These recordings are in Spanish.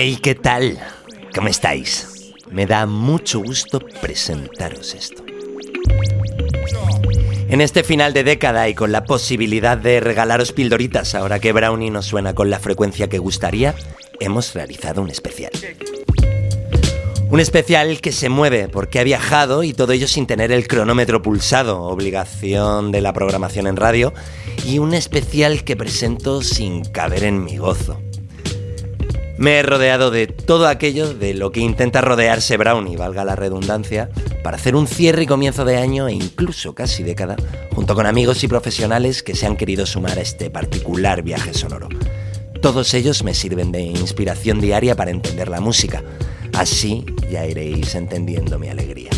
Hey, ¿qué tal? ¿Cómo estáis? Me da mucho gusto presentaros esto. En este final de década y con la posibilidad de regalaros pildoritas ahora que Brownie nos suena con la frecuencia que gustaría, hemos realizado un especial. Un especial que se mueve porque ha viajado y todo ello sin tener el cronómetro pulsado, obligación de la programación en radio, y un especial que presento sin caber en mi gozo. Me he rodeado de todo aquello de lo que intenta rodearse Brownie, valga la redundancia, para hacer un cierre y comienzo de año e incluso casi década, junto con amigos y profesionales que se han querido sumar a este particular viaje sonoro. Todos ellos me sirven de inspiración diaria para entender la música. Así ya iréis entendiendo mi alegría.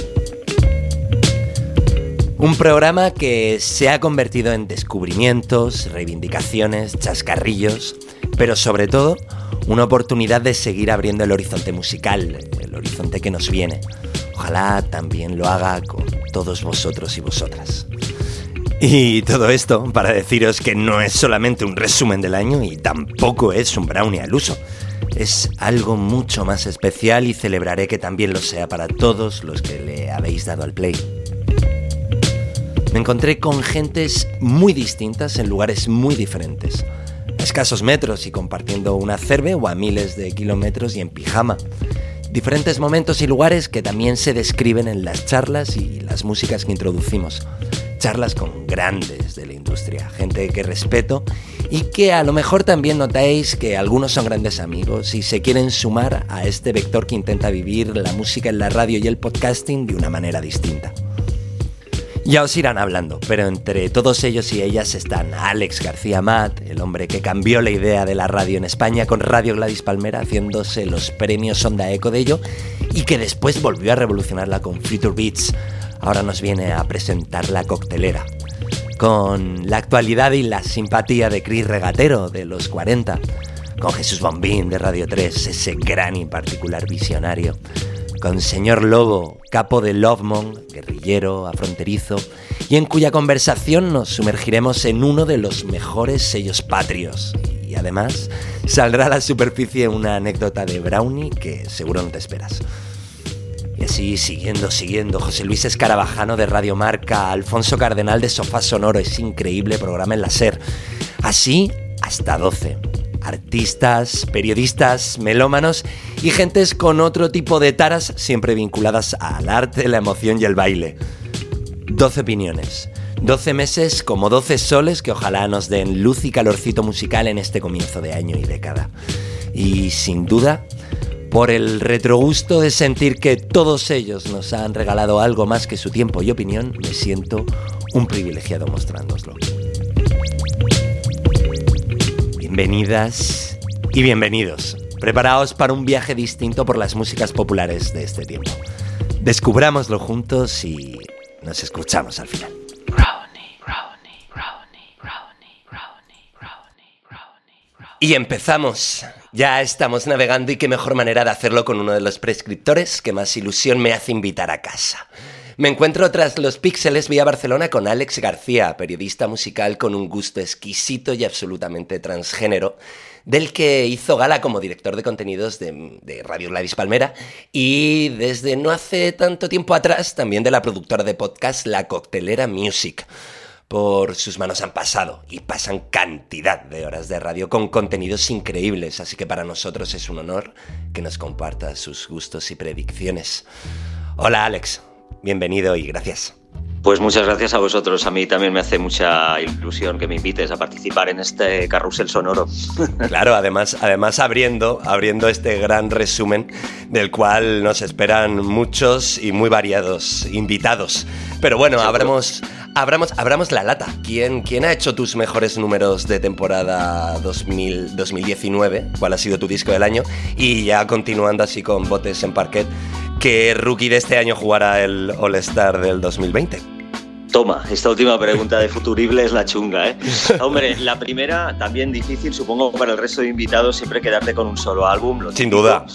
Un programa que se ha convertido en descubrimientos, reivindicaciones, chascarrillos, pero sobre todo una oportunidad de seguir abriendo el horizonte musical, el horizonte que nos viene. Ojalá también lo haga con todos vosotros y vosotras. Y todo esto para deciros que no es solamente un resumen del año y tampoco es un brownie al uso. Es algo mucho más especial y celebraré que también lo sea para todos los que le habéis dado al play. Me encontré con gentes muy distintas en lugares muy diferentes escasos metros y compartiendo una cerve o a miles de kilómetros y en pijama. Diferentes momentos y lugares que también se describen en las charlas y las músicas que introducimos. Charlas con grandes de la industria, gente que respeto y que a lo mejor también notáis que algunos son grandes amigos y se quieren sumar a este vector que intenta vivir la música en la radio y el podcasting de una manera distinta. Ya os irán hablando, pero entre todos ellos y ellas están Alex García Matt, el hombre que cambió la idea de la radio en España con Radio Gladys Palmera haciéndose los premios Onda Eco de ello y que después volvió a revolucionarla con Future Beats. Ahora nos viene a presentar la coctelera. Con la actualidad y la simpatía de Chris Regatero de los 40. Con Jesús Bombín de Radio 3, ese gran y particular visionario con Señor Lobo, capo de Lovemon, guerrillero, afronterizo, y en cuya conversación nos sumergiremos en uno de los mejores sellos patrios. Y además saldrá a la superficie una anécdota de Brownie que seguro no te esperas. Y así, siguiendo, siguiendo, José Luis Escarabajano de Radio Marca, Alfonso Cardenal de Sofá Sonoro, ese increíble programa en la SER. Así hasta 12 artistas, periodistas, melómanos y gentes con otro tipo de taras siempre vinculadas al arte, la emoción y el baile. 12 opiniones. 12 meses como 12 soles que ojalá nos den luz y calorcito musical en este comienzo de año y década. Y sin duda, por el retrogusto de sentir que todos ellos nos han regalado algo más que su tiempo y opinión, me siento un privilegiado mostrándoslo. Bienvenidas y bienvenidos. Preparaos para un viaje distinto por las músicas populares de este tiempo. Descubrámoslo juntos y nos escuchamos al final. Y empezamos. Ya estamos navegando y qué mejor manera de hacerlo con uno de los prescriptores que más ilusión me hace invitar a casa. Me encuentro tras los píxeles vía Barcelona con Alex García, periodista musical con un gusto exquisito y absolutamente transgénero, del que hizo gala como director de contenidos de, Radio Gladys Palmera y desde no hace tanto tiempo atrás también de la productora de podcast La Coctelera Music. Por sus manos han pasado y pasan cantidad de horas de radio con contenidos increíbles, así que para nosotros es un honor que nos comparta sus gustos y predicciones. Hola Alex. Bienvenido y gracias. Pues muchas gracias a vosotros. A mí también me hace mucha ilusión que me invites a participar en este carrusel sonoro. Claro, además, además abriendo, abriendo este gran resumen del cual nos esperan muchos y muy variados invitados. Pero bueno, abramos, abramos, abramos la lata. ¿Quién, ¿Quién ha hecho tus mejores números de temporada 2000, 2019? ¿Cuál ha sido tu disco del año? Y ya continuando así con botes en parquet, ¿qué rookie de este año jugará el All-Star del 2020? Toma, esta última pregunta de Futurible es la chunga, ¿eh? Hombre, la primera también difícil, supongo para el resto de invitados siempre quedarte con un solo álbum. Sin duda.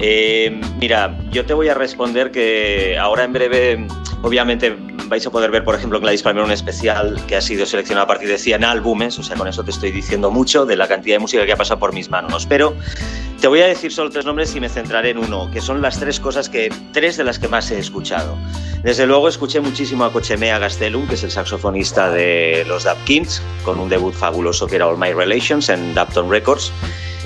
Eh, mira, yo te voy a responder que ahora en breve, obviamente vais a poder ver, por ejemplo, en Gladys Palmer un especial que ha sido seleccionado a partir de 100 álbumes, o sea, con eso te estoy diciendo mucho de la cantidad de música que ha pasado por mis manos. Pero te voy a decir solo tres nombres y me centraré en uno, que son las tres cosas que, tres de las que más he escuchado. Desde luego escuché muchísimo a Cochemea Gastelum, que es el saxofonista de los Dub Kings, con un debut fabuloso que era All My Relations en Dapton Records.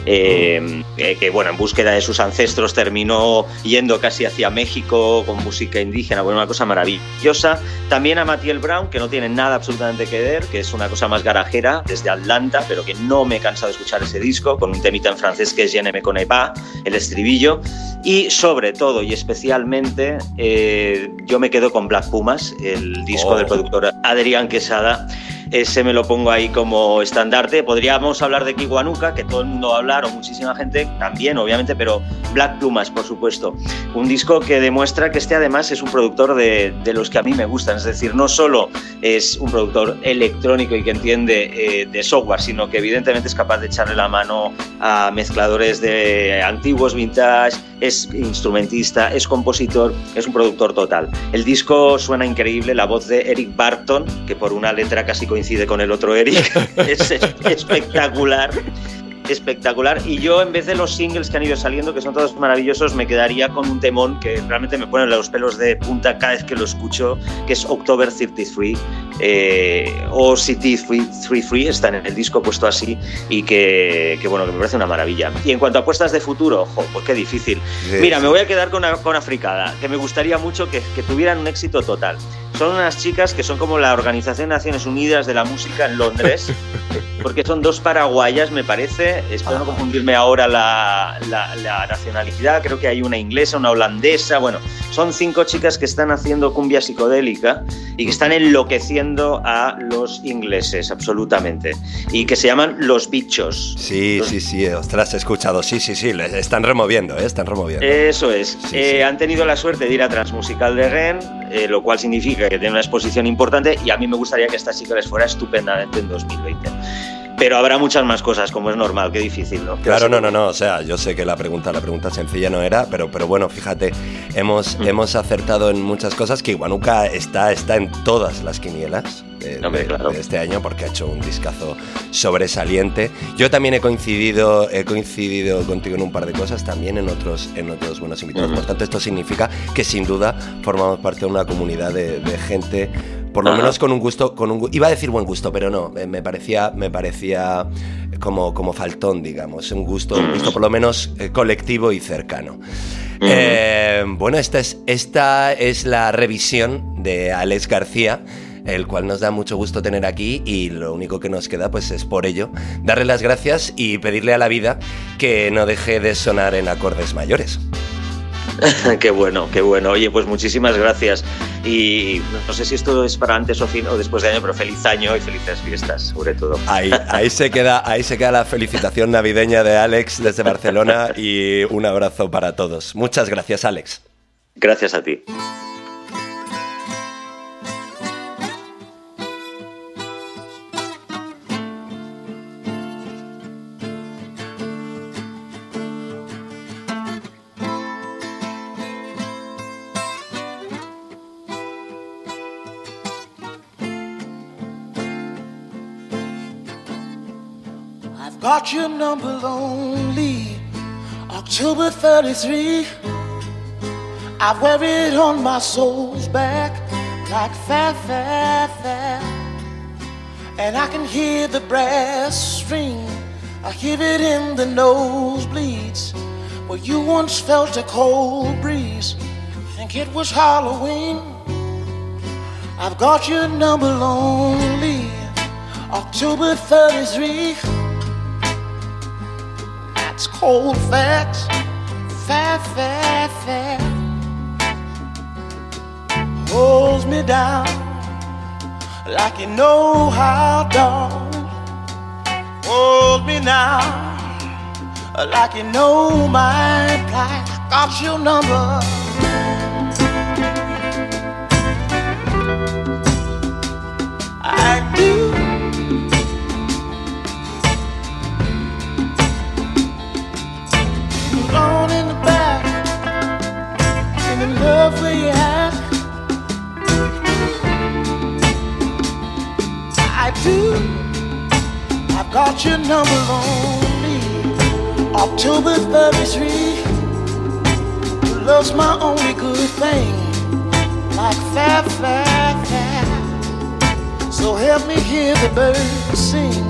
Eh, eh, que bueno, en búsqueda de sus ancestros terminó yendo casi hacia México con música indígena, bueno, una cosa maravillosa. También a Matiel Brown, que no tiene nada absolutamente que ver, que es una cosa más garajera desde Atlanta, pero que no me he cansado de escuchar ese disco, con un temita en francés que es Je ne me connais pas, el estribillo. Y sobre todo y especialmente, eh, yo me quedo con Black Pumas, el disco Oh. del productor Adrián Quesada ese me lo pongo ahí como estandarte. Podríamos hablar de Kiwanuka, que todo el mundo va a hablar, o muchísima gente también, obviamente, pero Black Plumas, por supuesto. Un disco que demuestra que este además es un productor de, de los que a mí me gustan, es decir, no solo es un productor electrónico y que entiende eh, de software, sino que evidentemente es capaz de echarle la mano a mezcladores de antiguos, vintage, es instrumentista, es compositor, es un productor total. El disco suena increíble, la voz de Eric Barton, que por una letra casi coincide con el otro Eric, es espectacular espectacular. Y yo en vez de los singles que han ido saliendo que son todos maravillosos me quedaría con un temón que realmente me pone los pelos de punta cada vez que lo escucho que es October 33 eh, o City 33 está en el disco puesto así y que, que, bueno que me parece una maravilla. Y en cuanto a apuestas de futuro ojo pues qué difícil. Sí, mira sí. me voy a quedar con una, con que me gustaría mucho que, que tuvieran un éxito total son unas chicas que son como la Organización de Naciones Unidas de la Música en Londres porque son dos paraguayas, me parece. Espero no confundirme ahora la, la- la nacionalidad. Creo que hay una inglesa, una holandesa. Bueno, son cinco chicas que están haciendo cumbia psicodélica y que están enloqueciendo a los ingleses, absolutamente. Y que se llaman Los Bichos. Sí, sí, sí, ostras, he escuchado. Sí, sí, sí, le están removiendo, ¿eh? están removiendo. Eso es. Sí, Eh, sí. Han tenido la suerte de ir a Transmusical de Rennes, eh, lo cual significa que tienen una exposición importante y a mí me gustaría que esta chica les fuera estupendamente en 2020. Pero habrá muchas más cosas, como es normal, qué difícil, ¿no? Claro, no, no, no. O sea, yo sé que la pregunta, la pregunta sencilla no era, pero, pero bueno, fíjate, hemos, Mm. hemos acertado en muchas cosas que Iwanuka está, está en todas las quinielas de, Hombre, de- claro. de este año porque ha hecho un discazo sobresaliente. Yo también he coincidido, he coincidido contigo en un par de cosas, también en otros, en otros buenos invitados. Por tanto, esto significa que sin duda formamos parte de una comunidad de, de gente. Por lo Ajá. menos con un gusto, con un iba a decir buen gusto, pero no, me, parecía, me parecía como, como faltón, digamos, un gusto, un gusto por lo menos eh, colectivo y cercano. Eh, bueno, esta es, esta es la revisión de Alex García, el cual nos da mucho gusto tener aquí y lo único que nos queda pues es por ello darle las gracias y pedirle a la vida que no deje de sonar en acordes mayores. qué bueno, qué bueno. Oye, pues muchísimas gracias. Y no sé si esto es para antes o, fin, o después de año, pero feliz año y felices fiestas, sobre todo. Ahí, ahí, se queda, ahí se queda la felicitación navideña de Alex desde Barcelona y un abrazo para todos. Muchas gracias, Alex. Gracias a ti. Your number lonely. October 33. I wear it on my soul's back like fair, fair, fair. And I can hear the brass string. I hear it in the nosebleeds. Where you once felt a cold breeze. Think it was Halloween. I've got your number lonely. October 33. Cold facts. Fair, fair, fair. Holds me down like you know how, darling. Hold me now like you know my plight. Got your number. Got your number lonely. October 33. Love's my only good thing. Like fair, fair, fair. So help me hear the birds sing.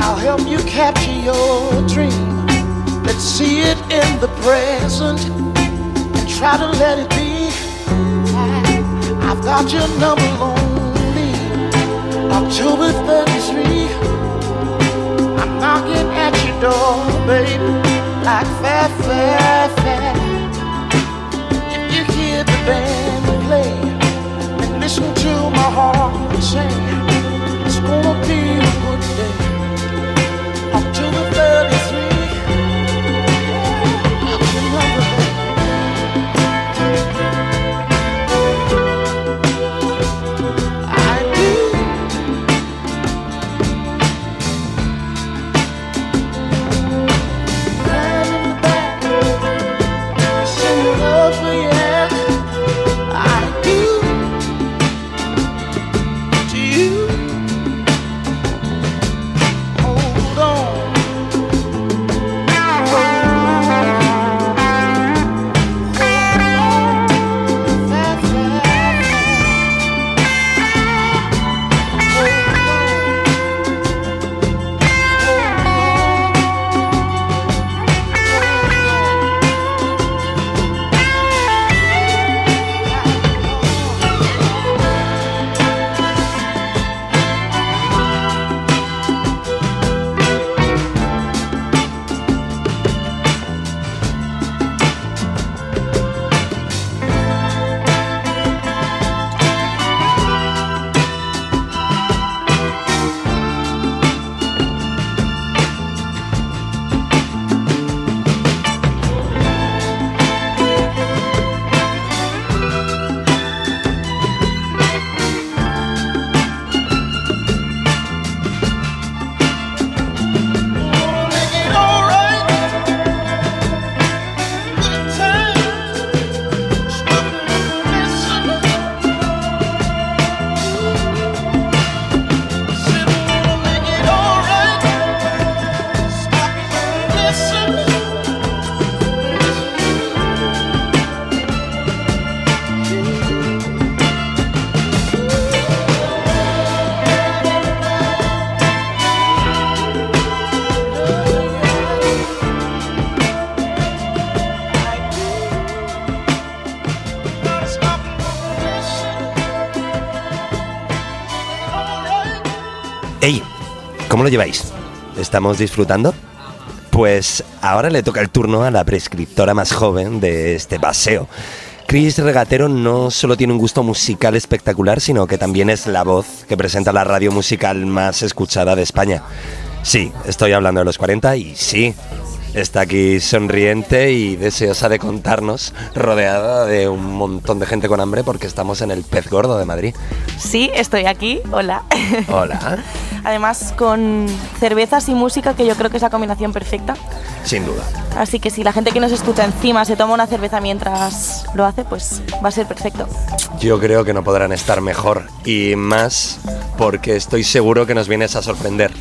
I'll help you capture your dream. Let's see it in the present and try to let it be. I've got your number lonely. October 33. I'm knocking at your door, baby. Like. If you hear the band play and listen to my heart sing, it's gonna be ¿Cómo lo lleváis? ¿Estamos disfrutando? Pues ahora le toca el turno a la prescriptora más joven de este paseo. Chris Regatero no solo tiene un gusto musical espectacular, sino que también es la voz que presenta la radio musical más escuchada de España. Sí, estoy hablando de los 40 y sí, está aquí sonriente y deseosa de contarnos, rodeada de un montón de gente con hambre porque estamos en el pez gordo de Madrid. Sí, estoy aquí, hola. Hola, Además con cervezas y música, que yo creo que es la combinación perfecta. sin duda. Así que si la gente que nos escucha encima se toma una cerveza mientras lo hace, pues va a ser perfecto. Yo creo que no podrán estar mejor y más porque estoy seguro que nos vienes a sorprender.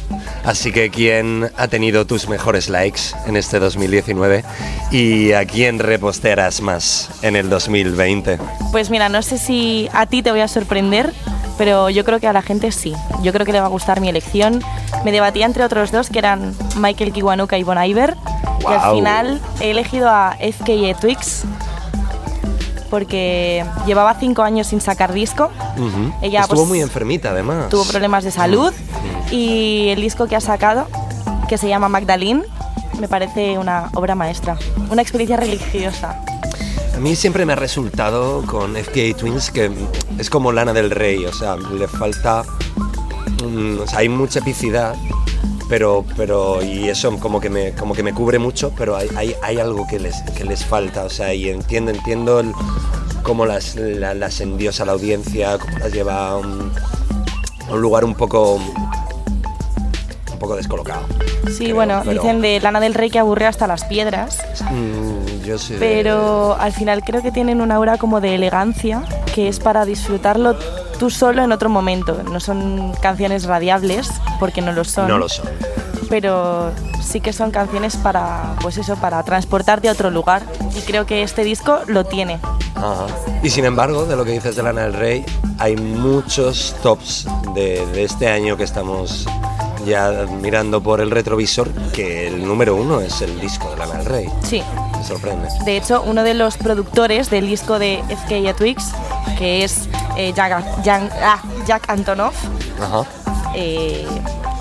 Así que ¿quién ha tenido tus mejores likes en este 2019 y a quién repostearás más en el 2020? Pues mira, no sé si a ti te voy a sorprender, pero yo creo que a la gente sí. Yo creo que le va a gustar mi elección. Me debatía entre otros dos, que eran Michael Kiwanuka y Bon Iver. Y al final he elegido a FKE Twix, porque llevaba cinco años sin sacar disco. Ujú. Ella, Estuvo pues, muy enfermita además. tuvo problemas de salud y el disco que ha sacado, que se llama Magdalene, me parece una obra maestra, una experiencia religiosa. A mí siempre me ha resultado con FKA Twins que es como Lana del Rey, o sea, le falta... o sea, hay mucha epicidad, pero, pero y eso como que me, como que me cubre mucho, pero hay, hay, algo que les, que les falta, o sea, y entiendo, entiendo el- cómo las, la- las endiosa la audiencia, cómo las lleva a un, a un lugar un poco... un poco descolocado. Sí, creo, bueno, pero- dicen de Lana del Rey que aburre hasta las piedras, Mm, yo sé... pero al final creo que tienen una aura como de elegancia que es para disfrutarlo tú solo en otro momento. No son canciones radiables, porque no lo son. No lo son. Pero sí que son canciones para, pues eso, para transportarte a otro lugar. Y creo que este disco lo tiene. Ajá. Y sin embargo, de lo que dices de Lana del Rey, hay muchos tops de, de este año que estamos ya mirando por el retrovisor que el número uno es el disco de Lana del Rey. Sí. Me sorprende. De hecho, uno de los productores del disco de FK Twix, que es eh, Jack, ah, Jack Antonoff, Ajá. eh,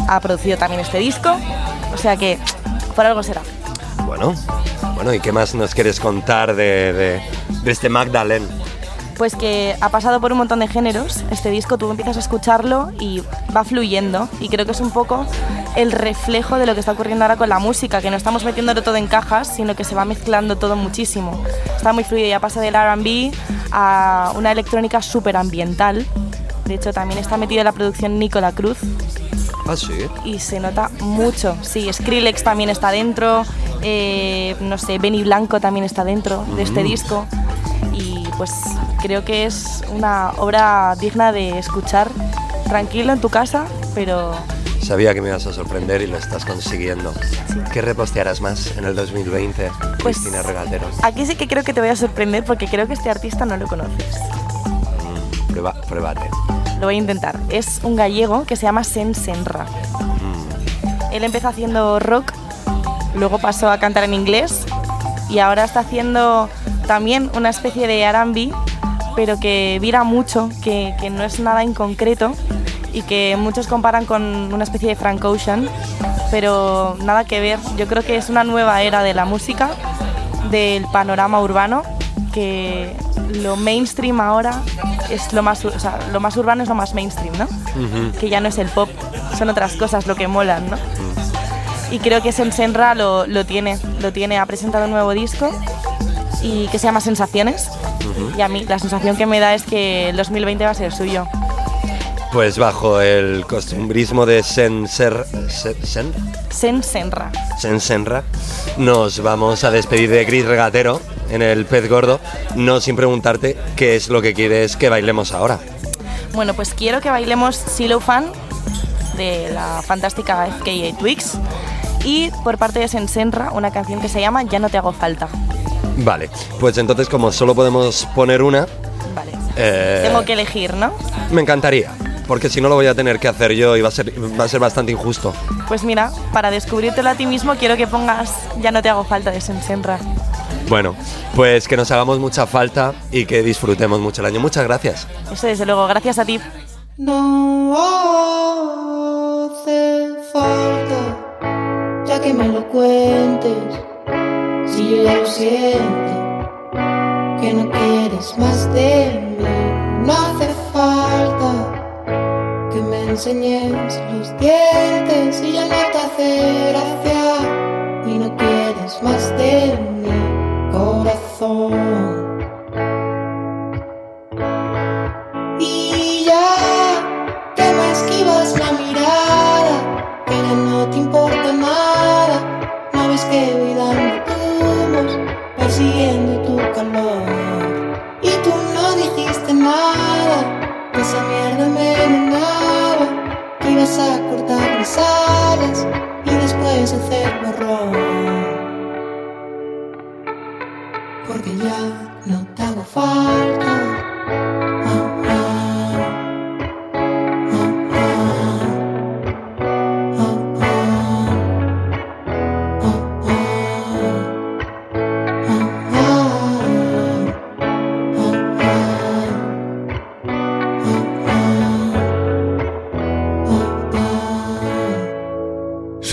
ha producido también este disco. O sea que por algo será. Bueno, bueno, ¿y qué más nos quieres contar de, de- de este Magdalene? Pues que ha pasado por un montón de géneros. Este disco tú empiezas a escucharlo y va fluyendo. Y creo que es un poco el reflejo de lo que está ocurriendo ahora con la música, que no estamos metiéndolo todo en cajas, sino que se va mezclando todo muchísimo. Está muy fluido, ya pasa del RB a una electrónica súper ambiental. De hecho, también está metido en la producción Nicola Cruz Ah, sí. y se nota mucho. Sí, Skrillex también está dentro, eh, no sé, Benny Blanco también está dentro de este disco y pues creo que es una obra digna de escuchar tranquilo en tu casa, pero Sabía que me ibas a sorprender y lo estás consiguiendo. ¿Qué repostearás más en el 2020, Pues- Cristina Regatero? aquí sí que creo que te voy a sorprender porque creo que este artista no lo conoces. Mm, prueba, pruébate. Lo voy a intentar. Es un gallego que se llama Sen Senra. Él empezó haciendo rock, luego pasó a cantar en inglés y ahora está haciendo también una especie de R&B, pero que vira mucho, que, que no es nada en concreto y que muchos comparan con una especie de Frank Ocean, pero nada que ver. Yo creo que es una nueva era de la música, del panorama urbano, que lo mainstream ahora es lo más, o sea, lo más urbano es lo más mainstream, ¿no? Que ya no es el pop, son otras cosas lo que molan, ¿no? Y creo que Sensenra lo, lo tiene, lo tiene, ha presentado un nuevo disco y que se llama Sensaciones. Y a mí la sensación que me da es que el 2020 va a ser suyo. Pues bajo el costumbrismo de Sen, Sen, Sensenra. Sensenra, nos vamos a despedir de Gris Regatero en el pez gordo, no sin preguntarte qué es lo que quieres que bailemos ahora. Bueno, pues quiero que bailemos Silo Fan de la fantástica FKA Twix y por parte de Sensenra una canción que se llama Ya no te hago falta. Vale, pues entonces como solo podemos poner una, Vale. eh, Tengo que elegir, ¿no? me encantaría, porque si no lo voy a tener que hacer yo y va a ser, va a ser bastante injusto. Pues mira, para descubrírtelo a ti mismo quiero que pongas Ya no te hago falta de Sensenra. Bueno, pues que nos hagamos mucha falta y que disfrutemos mucho el año. Muchas gracias. Eso desde luego, gracias a ti. No hace falta ya que me lo cuentes. Si yo ya lo siento, que no quieres más de mí. No hace falta que me enseñes los dientes y ya no te hace gracia. Y no quieres más de mi corazón. Porque ya no te hago falta.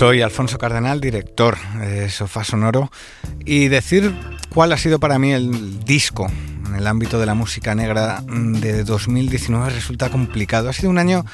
Soy Alfonso Cardenal, director de Sofá Sonoro, y decir cuál ha sido para mí el disco en el ámbito de la música negra de 2019 resulta complicado. Ha sido un año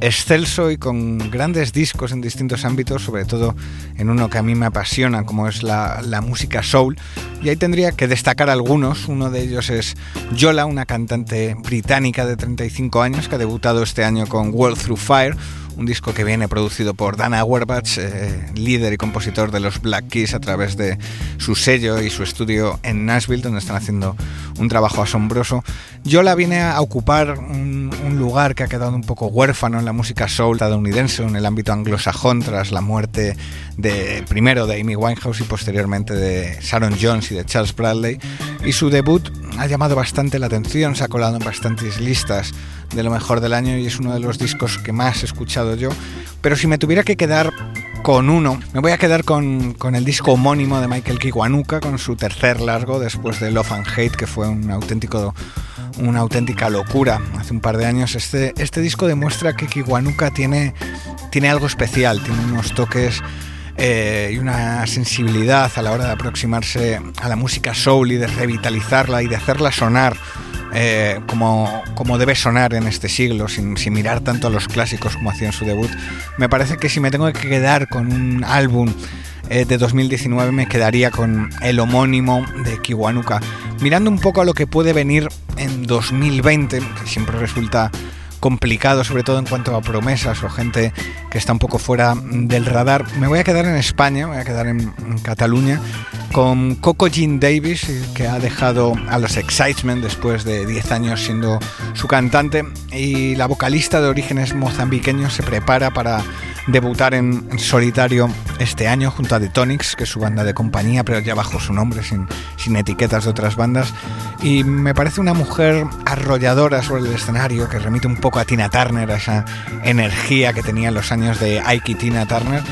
excelso y con grandes discos en distintos ámbitos, sobre todo en uno que a mí me apasiona, como es la, la música soul. Y ahí tendría que destacar algunos. Uno de ellos es Yola, una cantante británica de 35 años que ha debutado este año con World Through Fire, un disco que viene producido por Dan Auerbach, eh, líder y compositor de los Black Keys a través de su sello y su estudio en Nashville, donde están haciendo un trabajo asombroso. Yo la vine a ocupar un, lugar que ha quedado un poco huérfano en la música soul estadounidense, en el ámbito anglosajón, tras la muerte de primero de Amy Winehouse y posteriormente de Sharon Jones y de Charles Bradley. Y su debut ha llamado bastante la atención, se ha colado en bastantes listas de lo mejor del año y es uno de los discos que más he escuchado yo. Pero si me tuviera que quedar con uno, me voy a quedar con, el disco homónimo de Michael Kiwanuka, con su tercer largo después de Love and Hate, que fue un auténtico una auténtica locura hace un par de años. Este, este disco demuestra que Kiwanuka tiene, tiene algo especial, tiene unos toques eh, y una sensibilidad a la hora de aproximarse a la música soul y de revitalizarla y de hacerla sonar eh, como, como, debe sonar en este siglo, sin, mirar tanto a los clásicos como hacía en su debut. Me parece que si me tengo que quedar con un álbum eh, de 2019 me quedaría con el homónimo de Kiwanuka. Mirando un poco a lo que puede venir en 2020, que siempre resulta complicado, sobre todo en cuanto a promesas o gente que está un poco fuera del radar. Me voy a quedar en España, voy a quedar en, Cataluña con Coco Jean Davis, que ha dejado a los Excitement después de 10 años siendo su cantante, y la vocalista de orígenes mozambiqueños se prepara para debutar en solitario este año junto a The Tonics, que es su banda de compañía, pero ya bajo su nombre, sin, sin etiquetas de otras bandas. Y me parece una mujer arrolladora sobre el escenario, que remite un poco a Tina Turner, a esa energía que tenía en los años de Ike y Tina Turner.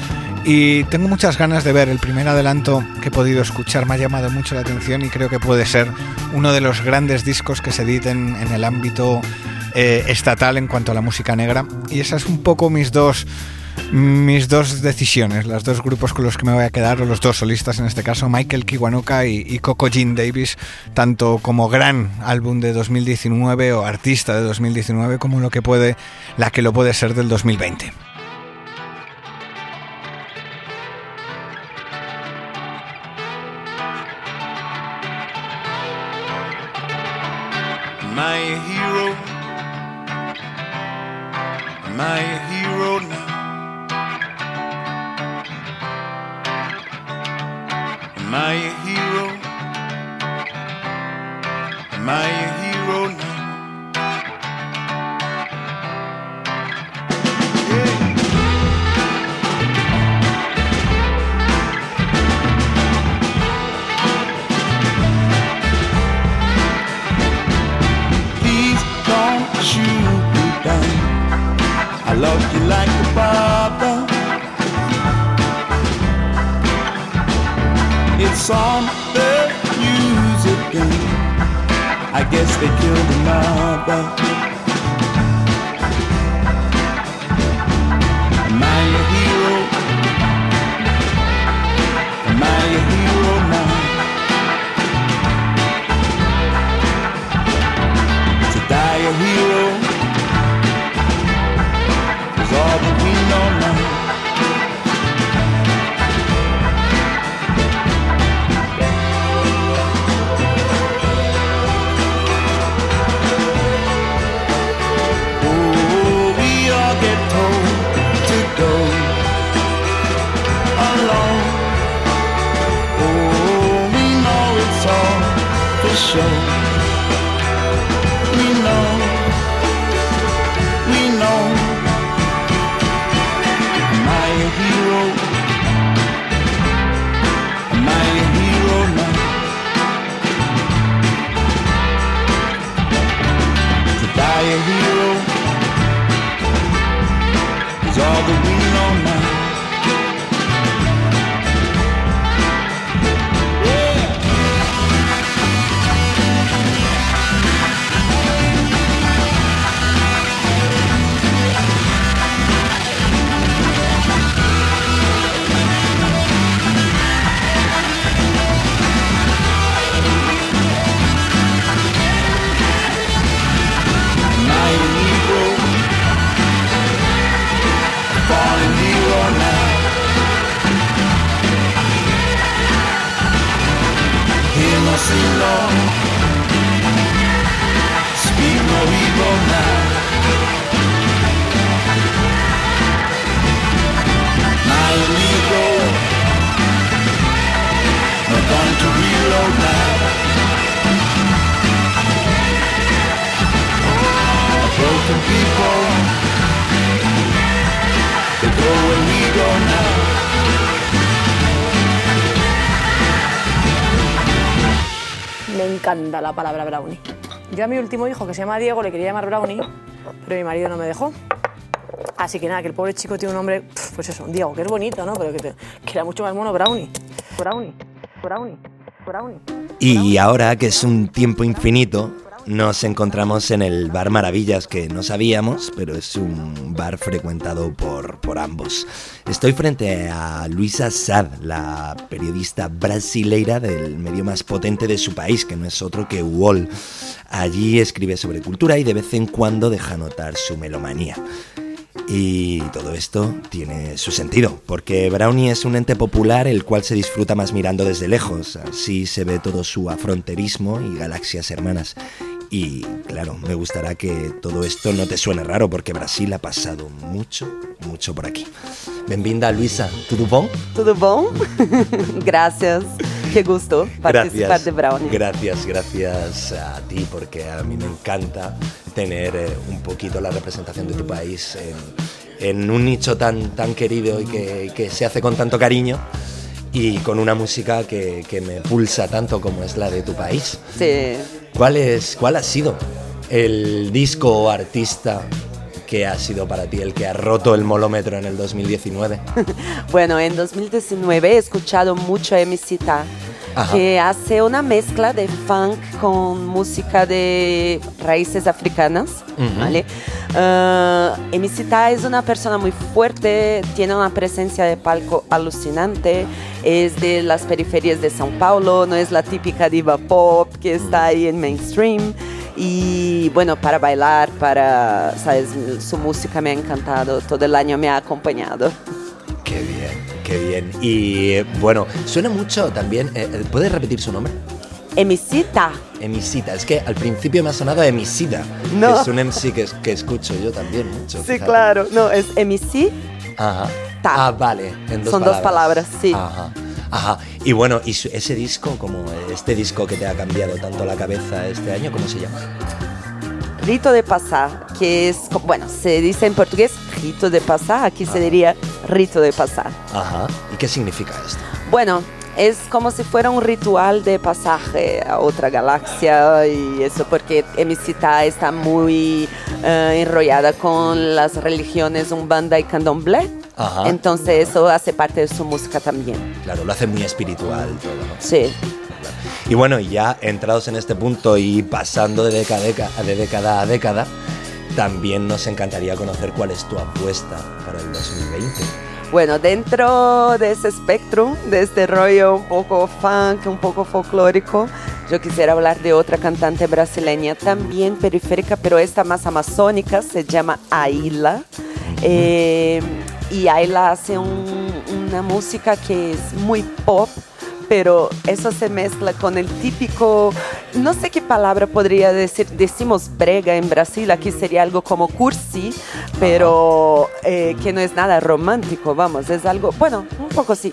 Y tengo muchas ganas de ver el primer adelanto que he podido escuchar, me ha llamado mucho la atención y creo que puede ser uno de los grandes discos que se editen en el ámbito eh, estatal en cuanto a la música negra. Y esas es un poco mis dos mis dos decisiones, los dos grupos con los que me voy a quedar, o los dos solistas en este caso, Michael Kiwanuka y, Coco Jean Davis, tanto como gran álbum de 2019 o artista de 2019, como lo que puede, la que lo puede ser del 2020. My hero, my hero Am I a hero? Am I a hero now? Please don't shoot me down. I love you like a papa. On the again. I guess they killed another. Se llama Diego, le quería llamar brownie, pero mi marido no me dejó. Así que nada, que el pobre chico tiene un nombre, pues eso, Diego, que es bonito, ¿no? Pero que, te- que era mucho más mono brownie. Brownie, brownie, brownie. Y ahora que es un tiempo infinito, nos encontramos en el Bar Maravillas, que no sabíamos, pero es un bar frecuentado por, por ambos. Estoy frente a Luisa Sad, la periodista brasileira del medio más potente de su país, que no es otro que UOL. Allí escribe sobre cultura y de vez en cuando deja notar su melomanía. Y todo esto tiene su sentido, porque Brownie es un ente popular el cual se disfruta más mirando desde lejos, así se ve todo su afronterismo y galaxias hermanas. Y claro, me gustará que todo esto no te suene raro, porque Brasil ha pasado mucho, mucho por aquí. Benvinda, Luisa, ¿tudo bom? Tudo bom? Gracias. Qué gusto participar de Brownie. Gracias, gracias a ti, porque a mí me encanta tener eh, un poquito la representación de tu país en, en un nicho tan, tan querido y que, que se hace con tanto cariño y con una música que, que me pulsa tanto como es la de tu país. Sí. ¿Cuál, es, ¿Cuál ha sido el disco o artista que ha sido para ti el que ha roto el molómetro en el 2019? Bueno, en 2019 he escuchado mucho a MC Ta, Ajá. que hace una mezcla de funk con música de raíces africanas. Ujú. ¿vale? Ah, MC Ta es una persona muy fuerte, tiene una presencia de palco alucinante, es de las periferias de São Paulo, no es la típica diva pop que está ahí en mainstream. Y bueno, para bailar, para, ¿sabes? Su música me ha encantado, todo el año me ha acompañado. Qué bien. Y bueno, suena mucho también. eh, eh, ¿Puedes repetir su nombre? Emisita. Emisita. Es que al principio me ha sonado Emisida. No. es un MC que, que escucho yo también mucho. Sí, fíjate. claro. No, es MC. Ajá. Ta. Ah, vale. en dos Son dos palabras, sí. Ajá. Ajá. Y bueno, y ese disco, como este disco que te ha cambiado tanto la cabeza este año, ¿cómo se llama? Rito de pasar, que es, bueno, se dice en portugués rito de pasar, aquí se diría rito de pasar. Ajá. ¿Y qué significa esto? Bueno, es como si fuera un ritual de pasaje a otra galaxia y eso porque Emisita está muy eh, enrollada con las religiones Umbanda y Candomblé. Ajá. Entonces eso hace parte de su música también. Claro, lo hace muy espiritual todo, ¿no? Sí. Y bueno, ya entrados en este punto y pasando de década, a década- de década a década, también nos encantaría conocer cuál es tu apuesta para el 2020. Bueno, dentro de ese espectro, de este rollo un poco funk, un poco folclórico, yo quisiera hablar de otra cantante brasileña, también periférica, pero esta más amazónica, se llama Aila. Eh, y Aila hace un- una música que es muy pop, pero eso se mezcla con el típico, no sé qué palabra podría decir, decimos brega en Brasil, aquí sería algo como cursi, pero eh, que no es nada romántico, vamos, es algo, bueno, un poco sí.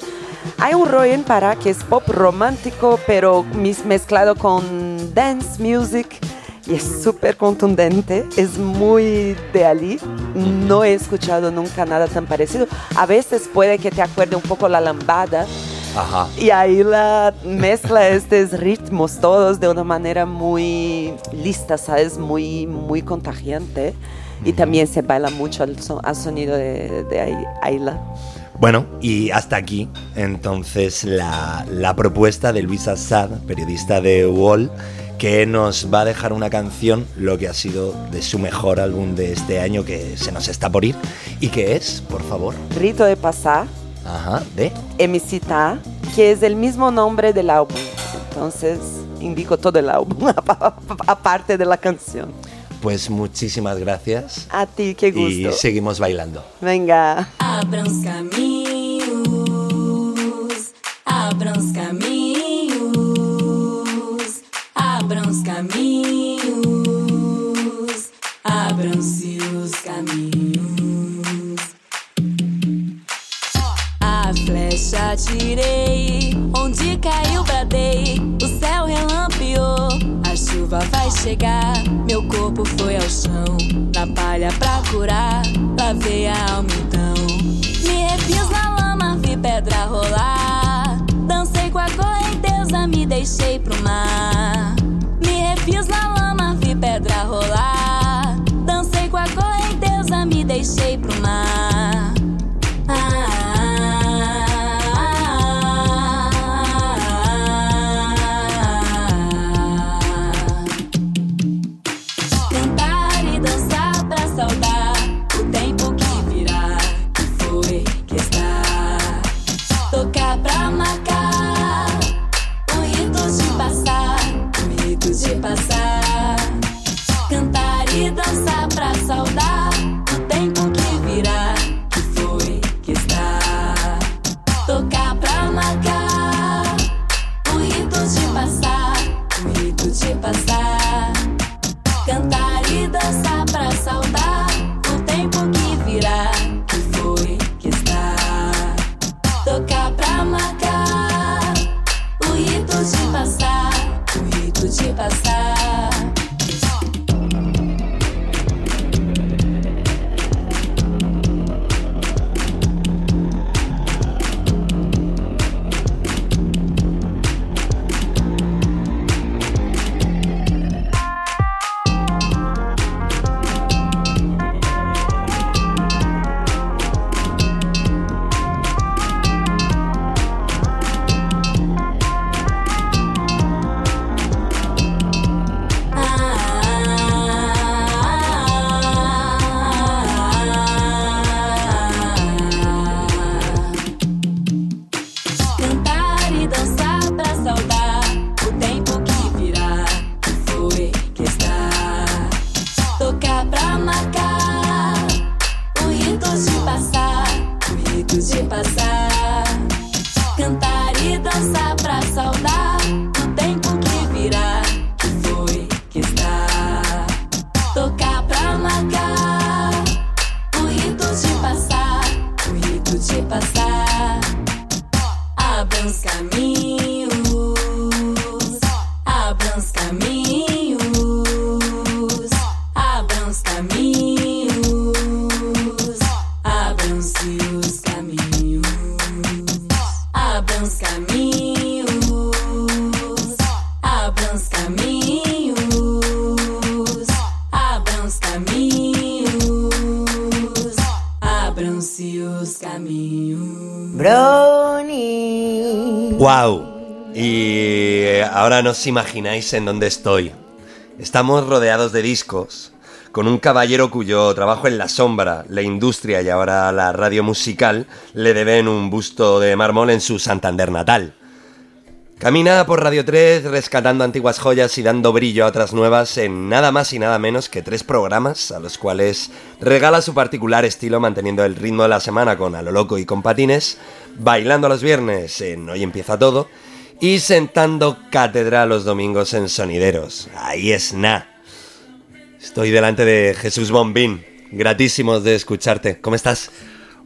Hay un rollo en Pará que es pop romántico, pero mezclado con dance music. Y es súper contundente, es muy de Ali. No he escuchado nunca nada tan parecido. A veces puede que te acuerde un poco la lambada, Ajá. y ahí la mezcla estos ritmos todos de una manera muy lista, ¿sabes? Muy, muy contagiante. Y también se baila mucho al, son- al sonido de, Ayla. Bueno, y hasta aquí entonces la, la propuesta de Luisa Sad, periodista de UOL, que nos va a dejar una canción, lo que ha sido de su mejor álbum de este año que se nos está por ir, y que es, por favor, Rito de Pasar, ajá, de... Emicita, que es el mismo nombre del álbum. Entonces, indico todo el álbum, aparte de la canción. Pues muchísimas gracias A ti, qué y gusto. seguimos bailando. Venga. Abram os caminhos, abram os caminhos, abram os caminhos, flecha atirei, onde caiu bradei, o céu relampeou, a chuva vai chegar, meu corpo foi ao chão, na palha pra curar, lavei a alma então. Imagináis en dónde estoy. Estamos rodeados de discos, con un caballero cuyo trabajo en la sombra, la industria y ahora la radio musical le deben un busto de mármol en su Santander natal. Camina por Radio 3 rescatando antiguas joyas y dando brillo a otras nuevas en nada más y nada menos que tres programas a los cuales regala su particular estilo manteniendo el ritmo de la semana con A lo loco y con patines, bailando los viernes en Hoy empieza todo y sentando cátedra los domingos en Sonideros. Ahí es na. Estoy delante de Jesús Bombín. Gratísimos de escucharte. ¿Cómo estás?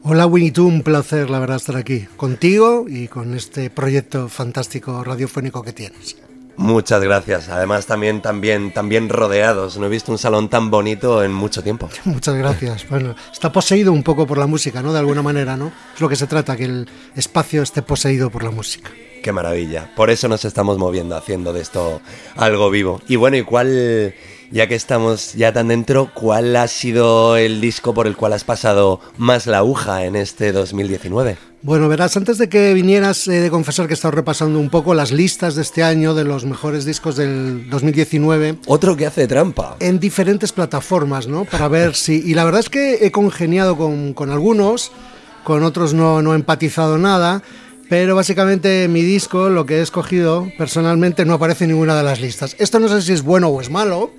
Hola Winnie, tú un placer la verdad estar aquí contigo y con este proyecto fantástico radiofónico que tienes. Muchas gracias. Además también, también, también rodeados. No he visto un salón tan bonito en mucho tiempo. Muchas gracias. Bueno, está poseído un poco por la música, ¿no? De alguna manera, ¿no? Es lo que se trata, que el espacio esté poseído por la música. Qué maravilla. Por eso nos estamos moviendo, haciendo de esto algo vivo. Y bueno, ¿y cuál, ya que estamos ya tan dentro, cuál ha sido el disco por el cual has pasado más la aguja en este 2019? Bueno, verás, antes de que vinieras, he de confesar que he estado repasando un poco las listas de este año de los mejores discos del 2019 Otro que hace trampa. en diferentes plataformas, ¿no? Para ver si... Y la verdad es que he congeniado con, con algunos, con otros no, no he empatizado nada, pero básicamente mi disco, lo que he escogido, personalmente no aparece en ninguna de las listas. Esto no sé si es bueno o es malo.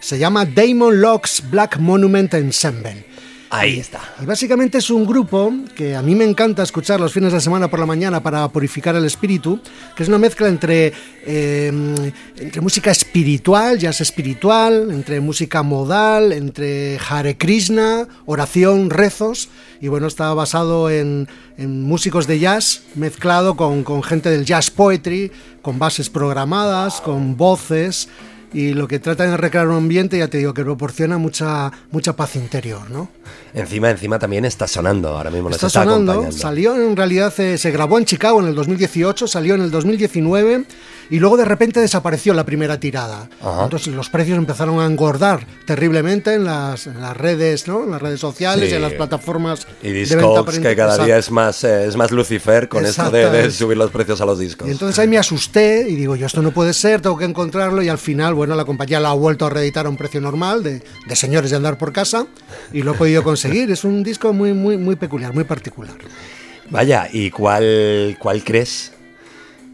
Se llama Damon Locks Black Monument Ensemble. Ahí está. Y básicamente es un grupo que a mí me encanta escuchar los fines de semana por la mañana para purificar el espíritu, que es una mezcla entre, eh, entre música espiritual, jazz espiritual, entre música modal, entre Hare Krishna, oración, rezos, y bueno, está basado en, en músicos de jazz mezclado con, con gente del jazz poetry, con bases programadas, con voces y lo que tratan es recrear un ambiente, ya te digo, que proporciona mucha, mucha paz interior, ¿no? Encima, encima también está sonando. Ahora mismo Está está, sonando, salió en realidad, eh, se grabó en Chicago en el 2018, salió en el 2019 y luego de repente desapareció la primera tirada. Ajá. Entonces los precios empezaron a engordar terriblemente en las, en las redes, ¿no? En las redes sociales, Sí. y en las plataformas Y de venta que cada Exacto. día es más, eh, es más Lucifer con esto de, de subir los precios a los discos. Y entonces ahí me asusté y digo, yo esto no puede ser, tengo que encontrarlo y al final, bueno, la compañía la ha vuelto a reeditar a un precio normal de, de señores de andar por casa y lo he podido conseguir. Es un disco muy, muy, muy peculiar, muy particular. Vaya, ¿y cuál, cuál crees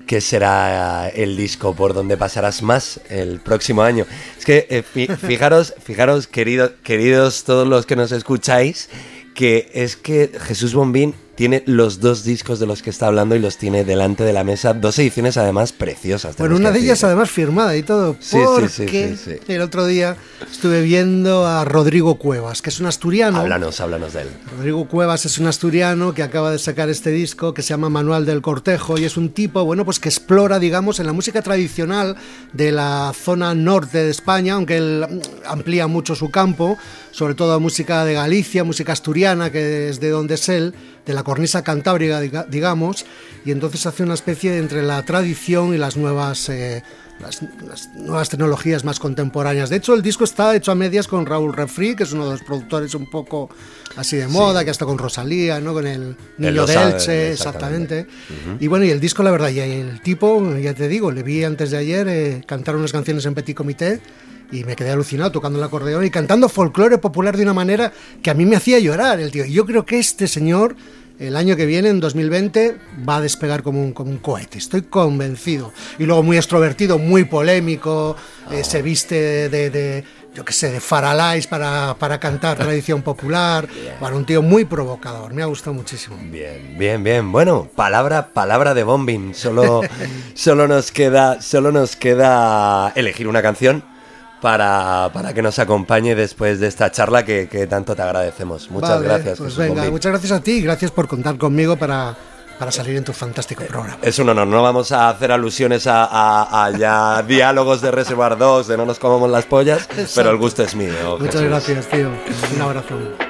que será el disco por donde pasarás más el próximo año? Es que eh, fi- fijaros, fijaros, querido- queridos todos los que nos escucháis, que es que Jesús Bombín tiene los dos discos de los que está hablando y los tiene delante de la mesa, dos ediciones además preciosas. Bueno, una de ellas además firmada y todo, Sí, sí, porque sí, sí, sí. el otro día estuve viendo a Rodrigo Cuevas, que es un asturiano. Háblanos, háblanos de él. Rodrigo Cuevas es un asturiano que acaba de sacar este disco que se llama Manual del Cortejo y es un tipo, bueno, pues que explora, digamos, en la música tradicional de la zona norte de España, aunque él amplía mucho su campo, sobre todo música de Galicia, música asturiana, que es de donde es él, de la cornisa cantábrica, diga- digamos, y entonces hace una especie de entre la tradición y las nuevas... eh, las, las nuevas tecnologías más contemporáneas. De hecho, el disco está hecho a medias con Raúl Refri, que es uno de los productores un poco así de moda, que hasta con Rosalía, ¿no? con el Niño de sabe, Elche, exactamente. Y bueno, y el disco, la verdad, y el tipo, ya te digo, le vi antes de ayer eh, cantar unas canciones en Petit Comité y me quedé alucinado tocando el acordeón y cantando folclore popular de una manera que a mí me hacía llorar el tío. Yo creo que este señor el año que viene, en 2020, va a despegar como un, como un cohete, estoy convencido. Y luego muy extrovertido, muy polémico, eh, se viste de, de, yo qué sé, de faralais para, para cantar tradición popular. Bueno, un tío muy provocador, me ha gustado muchísimo. Bien, bien, bien. Bueno, palabra, palabra de bombing. Solo, solo nos queda, solo nos queda elegir una canción para, para que nos acompañe después de esta charla que, que tanto te agradecemos. Muchas Vale, gracias. Pues venga, muchas gracias a ti y gracias por contar conmigo para, para salir en tu fantástico programa. Es un honor, no vamos a hacer alusiones a, a- a ya diálogos de Reservoir Dogs, de no nos comamos las pollas, pero el gusto es mío. Muchas Jesús. gracias, tío. Un abrazo.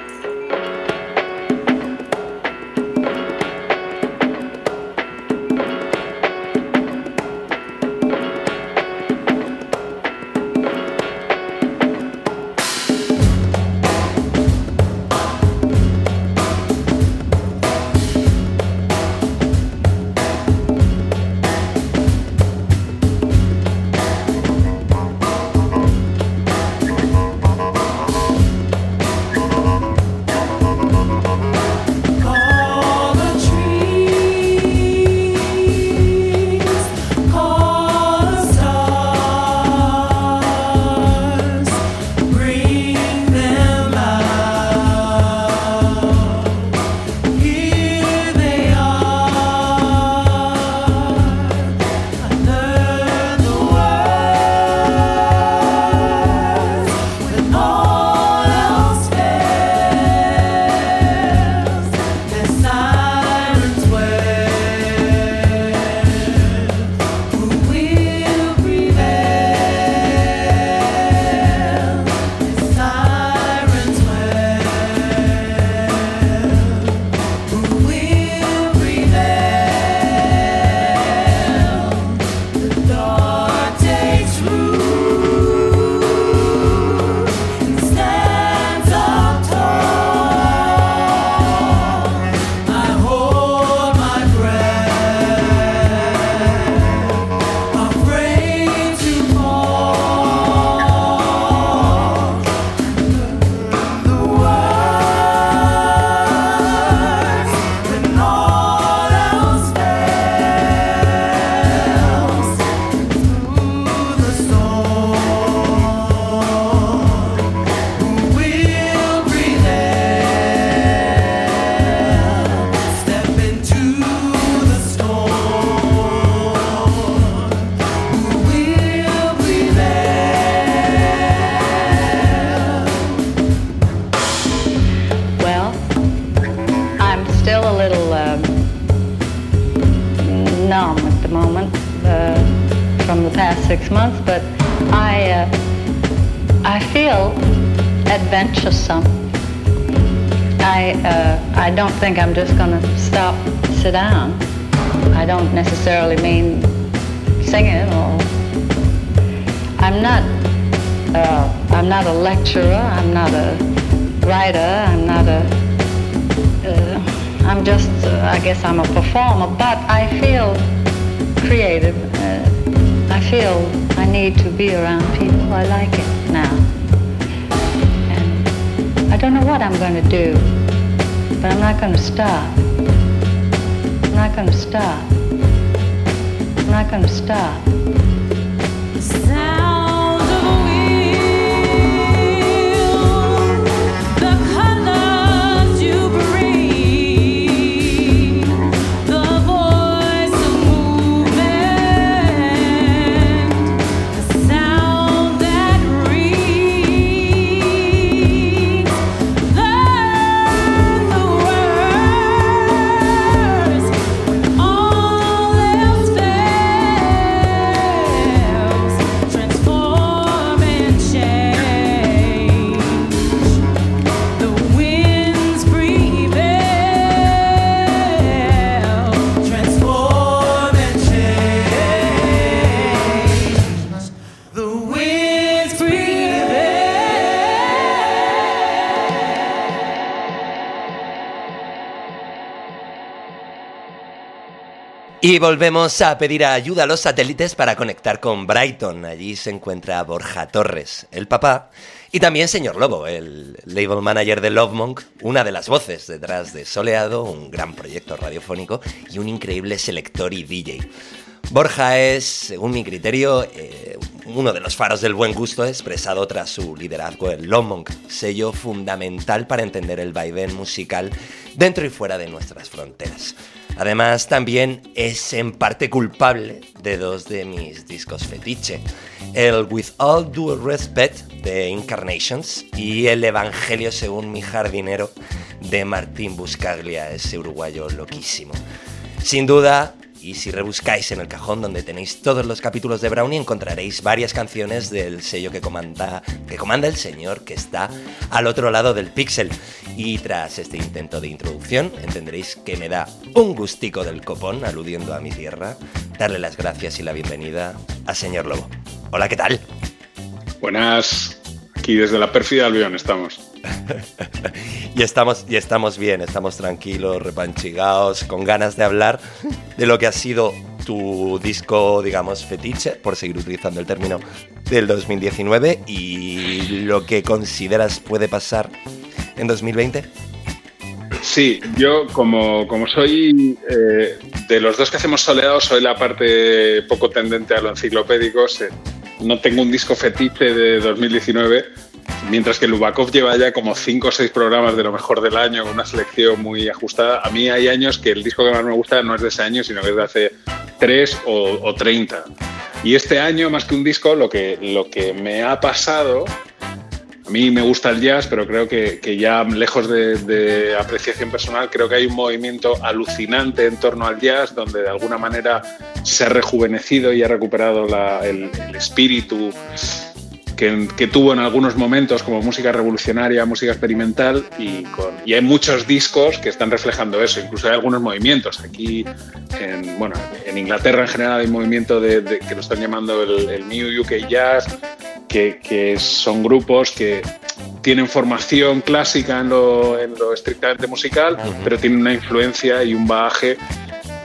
stop. I'm not gonna stop. I'm not gonna stop. Y volvemos a pedir ayuda a los satélites para conectar con Brighton. Allí se encuentra Borja Torres, el papá, y también señor Lobo, el label manager de Love Monk, una de las voces detrás de Soleado, un gran proyecto radiofónico y un increíble selector y DJ. Borja es, según mi criterio, eh, uno de los faros del buen gusto expresado tras su liderazgo en Love Monk, sello fundamental para entender el vaivén musical dentro y fuera de nuestras fronteras. Además, también es en parte culpable de dos de mis discos fetiche, el With All Due Respect de Incarnations y el Evangelio según mi jardinero de Martín Buscaglia, ese uruguayo loquísimo. Sin duda, y si rebuscáis en el cajón donde tenéis todos los capítulos de Brownie, encontraréis varias canciones del sello que comanda, que comanda el señor que está al otro lado del pixel. Y tras este intento de introducción, entenderéis que me da un gustico del copón, aludiendo a mi tierra, darle las gracias y la bienvenida a señor Lobo. Hola, ¿qué tal? Buenas, aquí desde la pérfida Albión estamos. y, estamos, y estamos bien, estamos tranquilos, repanchigados, con ganas de hablar de lo que ha sido tu disco, digamos, fetiche, por seguir utilizando el término, del 2019 y lo que consideras puede pasar en 2020. Sí, yo como, como soy eh, de los dos que hacemos soleados, soy la parte poco tendente a lo enciclopédico. no tengo un disco fetiche de 2019, mientras que Lubakov lleva ya como 5 o 6 programas de lo mejor del año, con una selección muy ajustada. A mí hay años que el disco que más me gusta no es de ese año, sino que es de hace 3 o, o 30. Y este año, más que un disco, lo que, lo que me ha pasado a mí me gusta el jazz, pero creo que, que ya lejos de, de apreciación personal, creo que hay un movimiento alucinante en torno al jazz, donde de alguna manera se ha rejuvenecido y ha recuperado la- el, el espíritu que, que tuvo en algunos momentos como música revolucionaria, música experimental, y, con, y hay muchos discos que están reflejando eso. Incluso hay algunos movimientos. Aquí, en, bueno, en Inglaterra en general hay un movimiento de, de- que lo están llamando el, el New UK Jazz, que, que son grupos que tienen formación clásica en lo, en lo estrictamente musical, pero tienen una influencia y un bagaje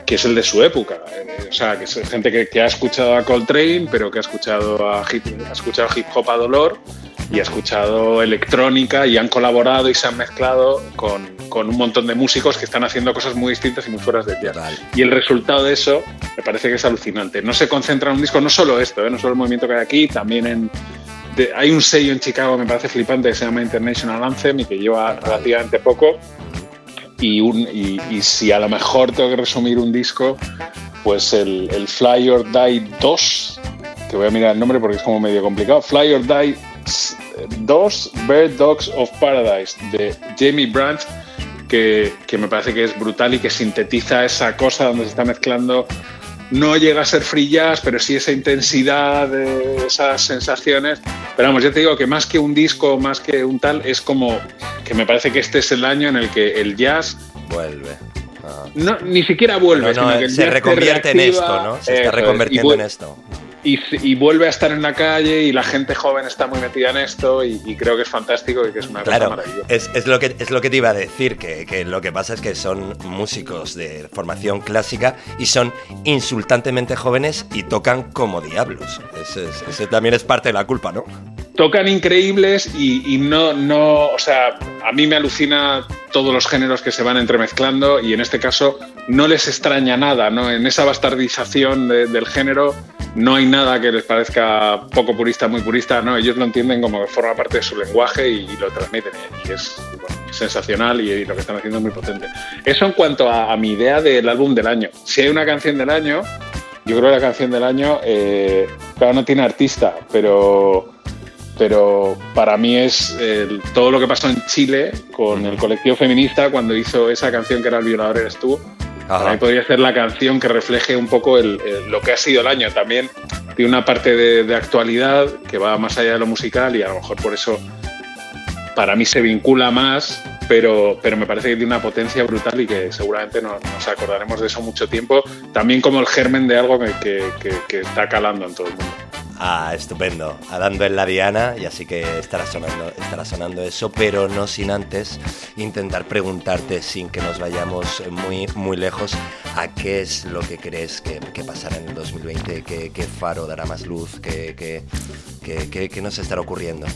que es el de su época. Eh, O sea, que es gente que, que ha escuchado a Coltrane, pero que ha escuchado a hip, ha escuchado hip hop a dolor y ha escuchado electrónica y han colaborado y se han mezclado con, con un montón de músicos que están haciendo cosas muy distintas y muy fuera del jazz. Y el resultado de eso me parece que es alucinante. No se concentra en un disco, no solo esto, ¿eh? no solo el movimiento que hay aquí, también en... de- hay un sello en Chicago, me parece flipante, que se llama International Anthem y que lleva relativamente poco. Y, un, y, si a lo mejor tengo que resumir un disco, pues el, Fly or Die 2, que voy a mirar el nombre porque es como medio complicado, Fly or Die 2 Bird Dogs of Paradise de Jamie Branch, que, que me parece que es brutal y que sintetiza esa cosa donde se está mezclando. No llega a ser free jazz, pero sí esa intensidad, de esas sensaciones. Pero vamos, ya te digo que más que un disco, más que un tal, es como que me parece que este es el año en el que el jazz Vuelve. Ah. no, ni siquiera vuelve, No, no, sino que el se reconvierte en esto, ¿no? Se está es, reconvirtiendo en esto. Y, y vuelve a estar en la calle y la gente joven está muy metida en esto y, y creo que es fantástico y que es una cosa Claro, maravillosa. es, es lo que, es lo que te iba a decir, que, que lo que pasa es que son músicos de formación clásica y son insultantemente jóvenes y tocan como diablos. Ese, es- ese también es parte de la culpa, ¿no? Tocan increíbles y, y no, no, o sea, a mí me alucina todos los géneros que se van entremezclando y en este caso no les extraña nada, ¿no? En esa bastardización del género no hay nada que les parezca poco purista, muy purista, no, ellos lo entienden como que forma parte de su lenguaje y, lo transmiten y es sensacional y, lo que están haciendo es muy potente. Eso en cuanto a, mi idea del álbum del año. Si hay una canción del año, yo creo que la canción del año, eh, claro, no tiene artista, pero pero para mí es todo lo que pasó en Chile con el colectivo feminista cuando hizo esa canción que era El violador eres tú. Para mí podría ser la canción que refleje un poco lo que ha sido el año. También tiene una parte de, actualidad que va más allá de lo musical y a lo mejor por eso para mí se vincula más, pero, pero me parece que tiene una potencia brutal y que seguramente nos, acordaremos de eso mucho tiempo, también como el germen de algo que, que está calando en todo el mundo. Ah, estupendo. Dando en la diana y así que estará sonando, estará sonando eso, pero no sin antes intentar preguntarte, sin que nos vayamos muy, muy lejos, a qué es lo que crees que, pasará en el 2020, qué, faro dará más luz, qué, qué, qué nos estará ocurriendo.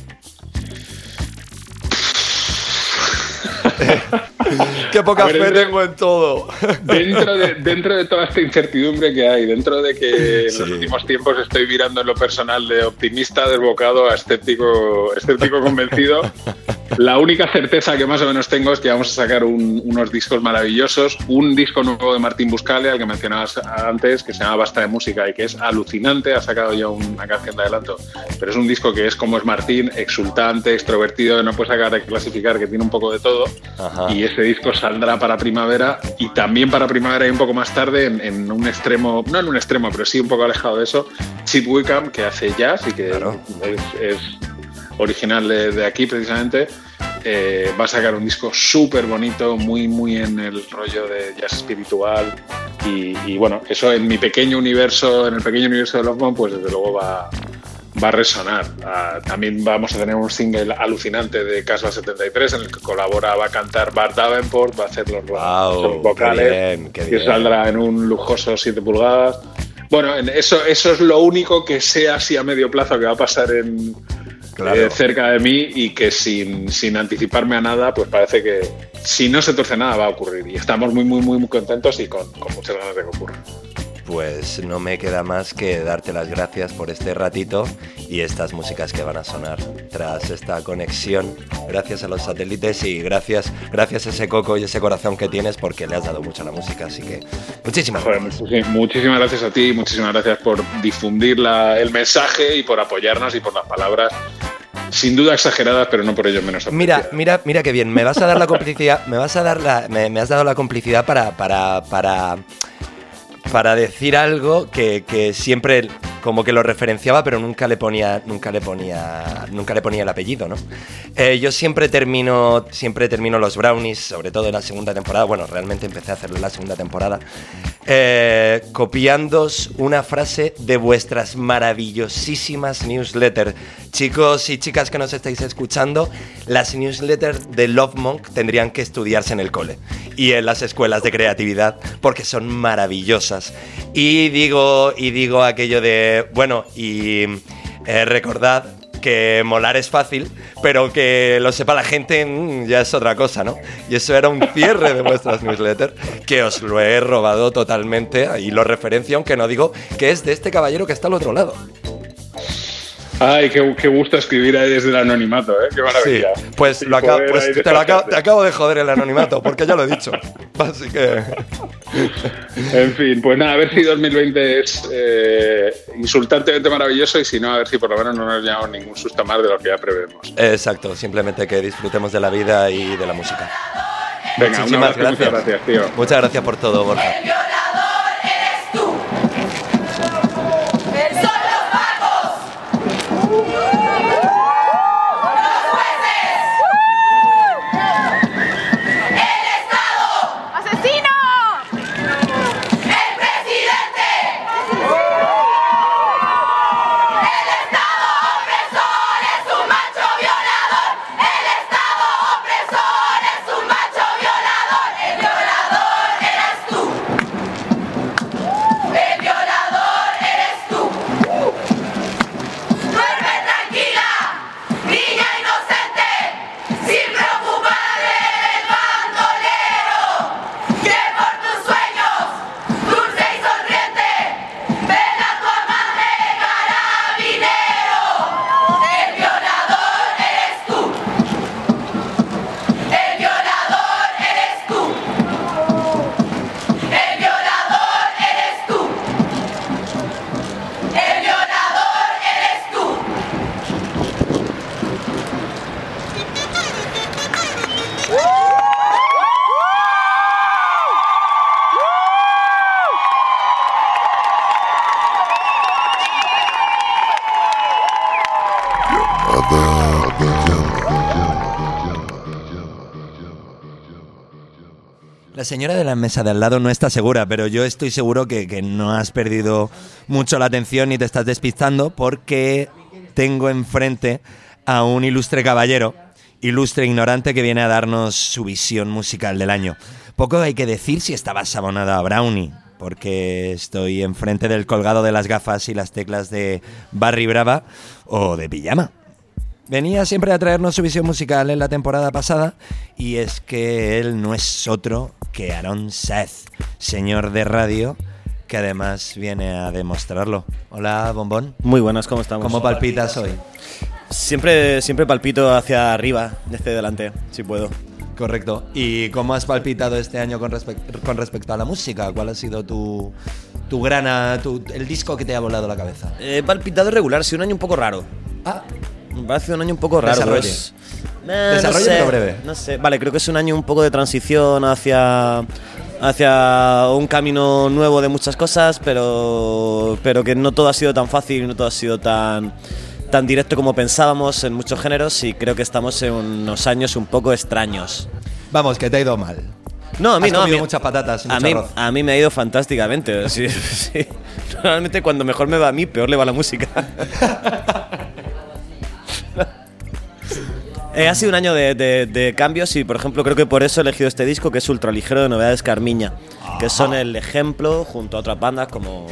Qué poca fe tengo en todo. Dentro de, dentro de toda esta incertidumbre que hay, dentro de que en los últimos tiempos estoy mirando en lo personal de optimista desbocado a escéptico, escéptico convencido, la única certeza que más o menos tengo es que vamos a sacar unos discos maravillosos. Un disco nuevo de Martín Buscale, al que mencionabas antes, que se llama Basta de Música y que es alucinante. Ha sacado ya una canción de adelanto, pero es un disco que es como es Martín, exultante, extrovertido, no puedes sacar de clasificar, que tiene un poco de todo. Y ese disco saldrá para primavera y también para primavera y un poco más tarde en, un extremo, no en un extremo, pero sí un poco alejado de eso, Chip Wickham, que hace jazz y que es original de, aquí precisamente, eh, va a sacar un disco súper bonito, muy, muy en el rollo de jazz espiritual. Y, bueno, eso en mi pequeño universo, en el pequeño universo de Lovebone, pues desde luego va, va a resonar. Ah, también vamos a tener un single alucinante de Casla 73 en el que colabora, va a cantar Bart Davenport, va a hacer los, vocales y saldrá en un lujoso 7 pulgadas. Bueno, eso, eso es lo único que sea así a medio plazo que va a pasar en, eh, cerca de mí y que sin, sin, anticiparme a nada, pues parece que si no se torce nada va a ocurrir. Y estamos muy, muy, muy, muy contentos y con, con muchas ganas de que ocurra. Pues no me queda más que darte las gracias por este ratito y estas músicas que van a sonar tras esta conexión. Gracias a los satélites y gracias, gracias a ese coco y ese corazón que tienes porque le has dado mucho a la música. Así que muchísimas gracias. muchísimas gracias a ti, muchísimas gracias por difundir el mensaje y por apoyarnos y por las palabras sin duda exageradas, pero no por ello menos Mira, mira, mira qué bien. Me vas a dar la complicidad, me vas a dar la, me, has dado la complicidad para, para, para, para decir algo que, que siempre como que lo referenciaba, pero nunca le ponía, nunca le ponía, nunca le ponía el apellido, ¿no? Eh, yo siempre termino, siempre termino los brownies, sobre todo en la segunda temporada. Bueno, realmente empecé a hacerlo en la segunda temporada, eh, una frase de vuestras maravillosísimas newsletters. Chicos y chicas que nos estáis escuchando, las newsletters de Love Monk tendrían que estudiarse en el cole y en las escuelas de creatividad porque son maravillosas. Y digo, y digo aquello de, bueno, y eh, recordad que molar es fácil, pero que lo sepa la gente mm, ya es otra cosa, ¿no? Y eso era un cierre de vuestras newsletters, que os lo he robado totalmente y lo referencio, aunque no digo que es de este caballero que está al otro lado. Ay, qué, gusto escribir ahí desde el anonimato, ¿eh? Qué maravilla. Sí, pues, pues te, acabo, de joder el anonimato, porque ya lo he dicho. Así que. en fin, pues nada, a ver si 2020 es eh, insultantemente maravilloso y si no, a ver si por lo menos no nos llevamos ningún susto más de lo que ya prevemos. Exacto, simplemente que disfrutemos de la vida y de la música. Venga, Muchísimas gracias. Muchas gracias, tío. Muchas gracias por todo, Borja. La señora de la mesa de al lado no está segura, pero yo estoy seguro que, que no has perdido mucho la atención ni te estás despistando porque tengo enfrente a un ilustre caballero, ilustre ignorante que viene a darnos su visión musical del año. Poco hay que decir si estaba sabonada a Brownie, porque estoy enfrente del colgado de las gafas y las teclas de Barry Brava o de Pijama. Venía siempre a traernos su visión musical en la temporada pasada y es que él no es otro que Aaron Seth, señor de radio, que además viene a demostrarlo. Hola, Bombón. Muy buenas, ¿cómo estamos? ¿Cómo palpitas hoy? Siempre, siempre palpito hacia arriba, desde delante, si puedo. Correcto. ¿Y cómo has palpitado este año con respecto a la música? ¿Cuál ha sido tu, tu grana, tu- el disco que te ha volado la cabeza? He palpitado regular, sí, un año un poco raro. Ah. Me parece un año un poco raro. Desarrolle. pues. Eh, Desarrolle, no sé, pero breve. No sé, vale, creo que es un año un poco de transición hacia, hacia un camino nuevo de muchas cosas, pero, pero que no todo ha sido tan fácil, no todo ha sido tan, tan directo como pensábamos en muchos géneros y creo que estamos en unos años un poco extraños. Vamos, que te ha ido mal. No, a mí Has no. A mí, muchas patatas a mí, arroz. a mí me ha ido fantásticamente. sí, sí. Normalmente cuando mejor me va a mí, peor le va la música. Eh, ha sido un año de, de- de cambios y, por ejemplo, creo que por eso he elegido este disco, que es ultraligero de novedades Carmiña, que son el ejemplo, junto a otras bandas como,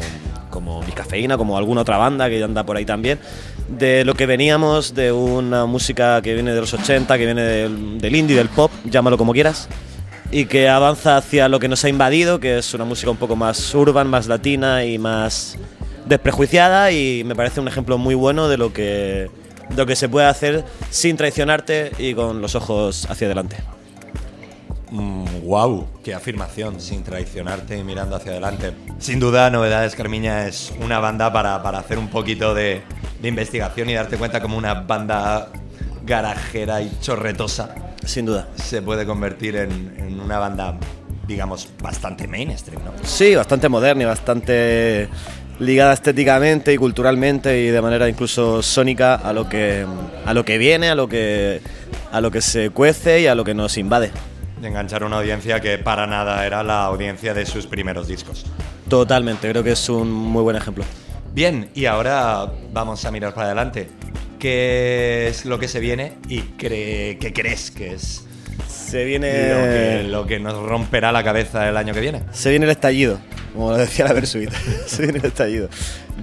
como Bicafeína, como alguna otra banda que anda por ahí también, de lo que veníamos de una música que viene de los 80, que viene del, del indie, del pop, llámalo como quieras, y que avanza hacia lo que nos ha invadido, que es una música un poco más urban, más latina y más desprejuiciada, y me parece un ejemplo muy bueno de lo que lo que se puede hacer sin traicionarte y con los ojos hacia adelante. wow, qué afirmación, sin traicionarte y mirando hacia adelante. Sin duda, Novedades Carmiña es una banda para, para hacer un poquito de, de investigación y darte cuenta como una banda garajera y chorretosa. Sin duda. Se puede convertir en, en una banda, digamos, bastante mainstream, ¿no? Sí, bastante moderna y bastante ligada estéticamente y culturalmente y de manera incluso sónica a lo que a lo que viene, a lo que a lo que se cuece y a lo que nos invade. De enganchar una audiencia que para nada era la audiencia de sus primeros discos. Totalmente, creo que es un muy buen ejemplo. Bien, y ahora vamos a mirar para adelante. ¿Qué es lo que se viene y cree, qué crees que es Se viene lo que, lo que nos romperá la cabeza el año que viene? se viene el estallido, como lo decía la Versuit. se viene el estallido.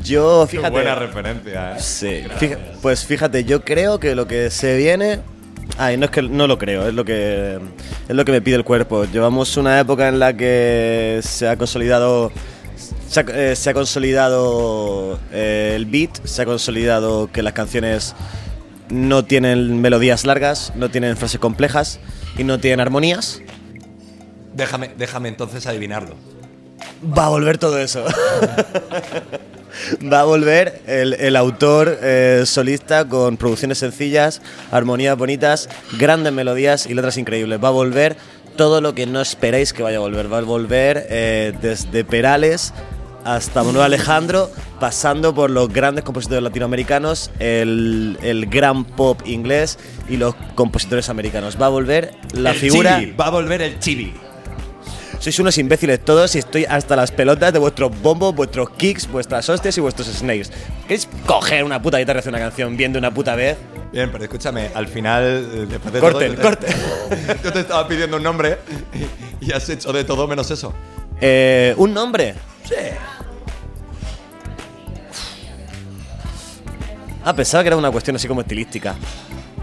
Yo, fíjate, buena referencia, ¿eh? Sí, fija- pues fíjate, yo creo que lo que se viene. Ay, no es que no lo creo, es lo que es lo que me pide el cuerpo. Llevamos una época en la que se ha consolidado se ha, eh, se ha consolidado eh, el beat, se ha consolidado que las canciones no tienen melodías largas, no tienen frases complejas y no tienen armonías. Déjame, déjame entonces adivinarlo. Va a volver todo eso. Va a volver el, el autor eh, solista con producciones sencillas, armonías bonitas, grandes melodías y letras increíbles. Va a volver todo lo que no esperéis que vaya a volver. Va a volver eh, desde Perales hasta Manuel Alejandro, pasando por los grandes compositores latinoamericanos, el, el gran pop inglés y los compositores americanos. Va a volver la El figura... chibi, va a volver el chibi. Sois unos imbéciles todos y estoy hasta las pelotas de vuestros bombos, vuestros kicks, vuestras hostias y vuestros snakes. ¿Queréis coger una puta guitarra y hacer una canción viendo una puta vez? Bien, pero escúchame, al final, eh, después de Corten, todo, corten. Yo te estaba pidiendo un nombre y has hecho de todo menos eso. Eh, ¿Un nombre? Sí. Ah, pensaba que era una cuestión así como estilística.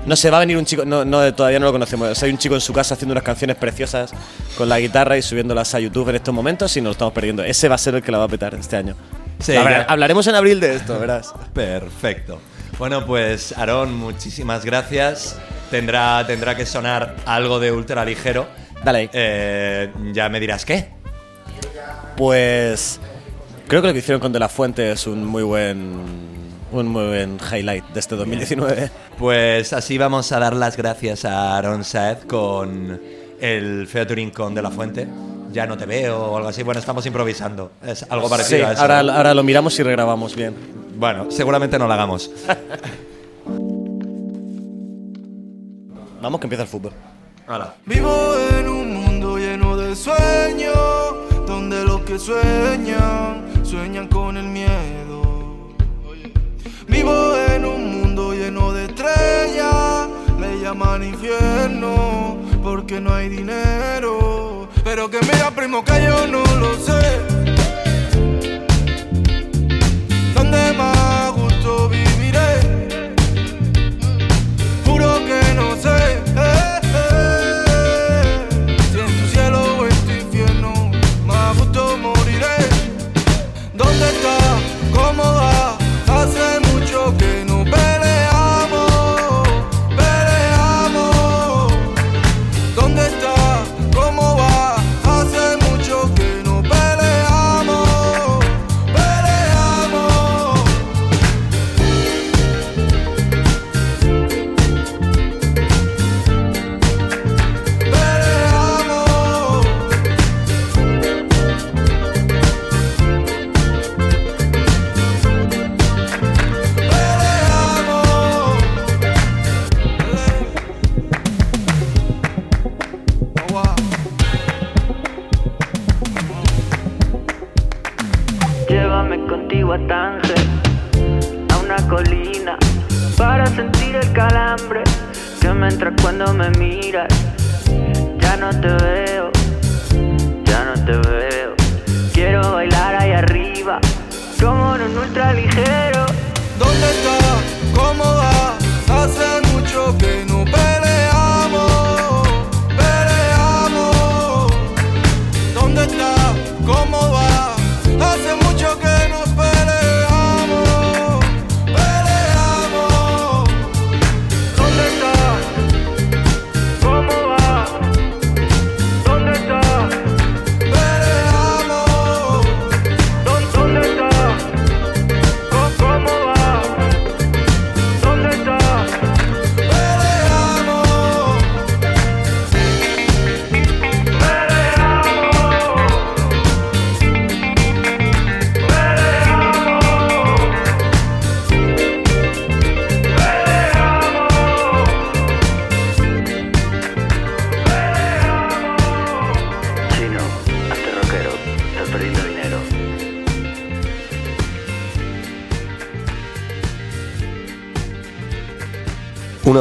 No sé, va a venir un chico, no, no, todavía no lo conocemos. O sea, hay un chico en su casa haciendo unas canciones preciosas con la guitarra y subiéndolas a YouTube en estos momentos y nos lo estamos perdiendo. Ese va a ser el que la va a petar este año. Sí, hablaremos en abril de esto, verás. Perfecto. Bueno, pues Aarón, muchísimas gracias. Tendrá, tendrá que sonar algo de ultra ligero. Dale. Eh, ya me dirás qué. Pues creo que lo que hicieron con De La Fuente es un muy buen un muy buen highlight de este 2019. Pues así vamos a dar las gracias a Aaron Saez con el featuring con De La Fuente. Ya no te veo o algo así. Bueno, estamos improvisando. Es algo parecido Sí, a eso. ahora, ahora lo miramos y regrabamos bien. Bueno, seguramente no lo hagamos. Vamos que empieza el fútbol. Hola. Vivo en un mundo lleno de sueños. que sueñan, sueñan con el miedo. Vivo en un mundo lleno de estrellas, le llaman infierno porque no hay dinero. Pero que mira, primo, que yo no lo sé. ¿Dónde más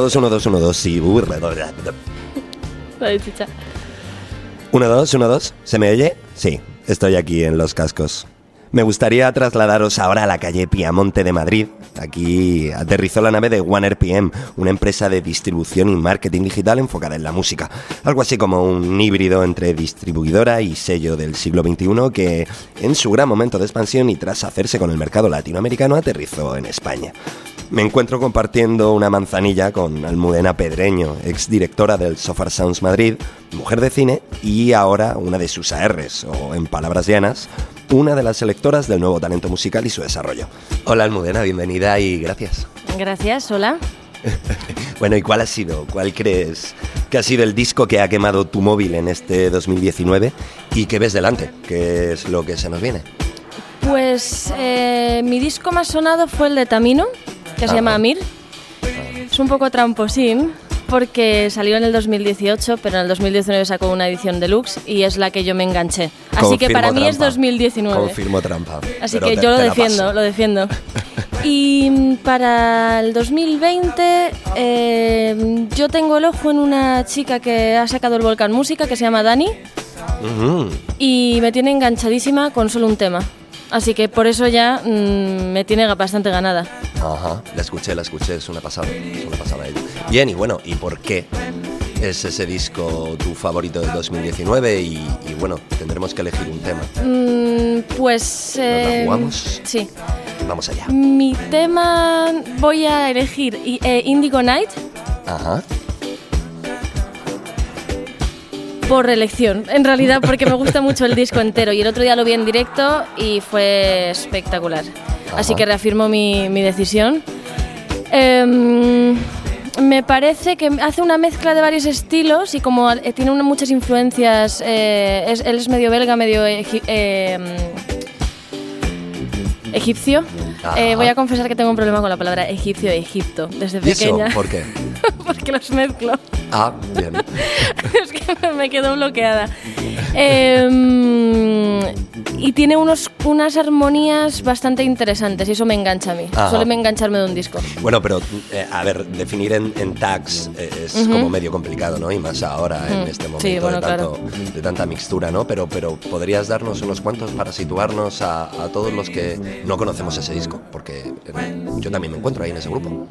2, 1, 2, 1, 2. Sí, burra. 1, 2, 1, 2. ¿Se me oye? Sí, estoy aquí en los cascos. Me gustaría trasladaros ahora a la calle Piamonte de Madrid. Aquí aterrizó la nave de Warner PM, una empresa de distribución y marketing digital enfocada en la música. Algo así como un híbrido entre distribuidora y sello del siglo XXI que, en su gran momento de expansión y tras hacerse con el mercado latinoamericano, aterrizó en España. Me encuentro compartiendo una manzanilla con Almudena Pedreño, exdirectora del Sofar Sounds Madrid, mujer de cine y ahora una de sus ARs, o en palabras llanas, una de las selectoras del nuevo talento musical y su desarrollo. Hola Almudena, bienvenida y gracias. Gracias, hola. Bueno, ¿y cuál ha sido? ¿Cuál crees que ha sido el disco que ha quemado tu móvil en este 2019 y qué ves delante? ¿Qué es lo que se nos viene? Pues eh, mi disco más sonado fue el de Tamino, que se llama Amir. Es un poco tramposín porque salió en el 2018, pero en el 2019 sacó una edición deluxe y es la que yo me enganché. Así que para mí es trampa. 2019. Confirmo trampa. Así que te- yo lo defiendo, lo defiendo. Y mm, para el 2020 eh, yo tengo el ojo en una chica que ha sacado el Volcán Música que se llama Dani y me tiene enganchadísima con solo un tema. Así que por eso ya mm, me tiene bastante ganada. Ajá, la escuché, la escuché, es una pasada, es una pasada. Bien, y bueno, ¿y por qué es ese disco tu favorito del 2019? Y, y bueno, tendremos que elegir un tema. Mm, pues... eh, jugamos? Sí. Vamos allá. Mi tema voy a elegir eh, Indigo Night Ajá. Por elección. En realidad porque me gusta mucho el disco entero y el otro día lo vi en directo y fue espectacular. Así que reafirmo mi, mi decisión. Em, me parece que hace una mezcla de varios estilos y como eh, tiene una- muchas influencias, eh, es- él es medio belga, medio egip- em, egipcio. Eh, voy a confesar que tengo un problema con la palabra egipcio Egipto desde ¿Y eso? pequeña. ¿Por qué? porque los mezclo. Ah, bien. es que me quedo bloqueada. Em, y tiene unos, unas armonías bastante interesantes y eso me engancha a mí. Ajá. Suele me engancharme de un disco. Bueno, pero eh, a ver, definir en, en tags eh, es como medio complicado, ¿no? Y más ahora en Mm, este sí, momento bueno, de, tanto- de tanta mixtura, ¿no? Pero, pero podrías darnos unos cuantos para situarnos a, a todos los que no conocemos ese disco, porque eh, yo también me encuentro ahí en ese grupo.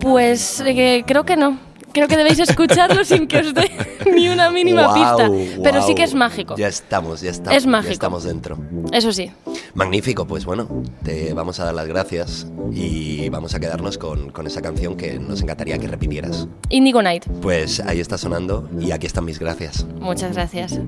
Pues eh, creo que no. Creo que debéis escucharlo sin que os dé ni una mínima pista. Pero sí que es mágico. Ya estamos, ya estamos. Es mágico. Ya estamos dentro. Eso sí. Magnífico, pues bueno, te vamos a dar las gracias y vamos a quedarnos con, con esa canción que nos encantaría que repitieras. Indigo Night. Pues ahí está sonando y aquí están mis gracias. Muchas gracias.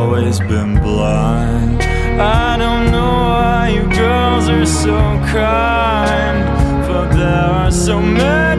Always been blind. I don't know why you girls are so kind, but there are so many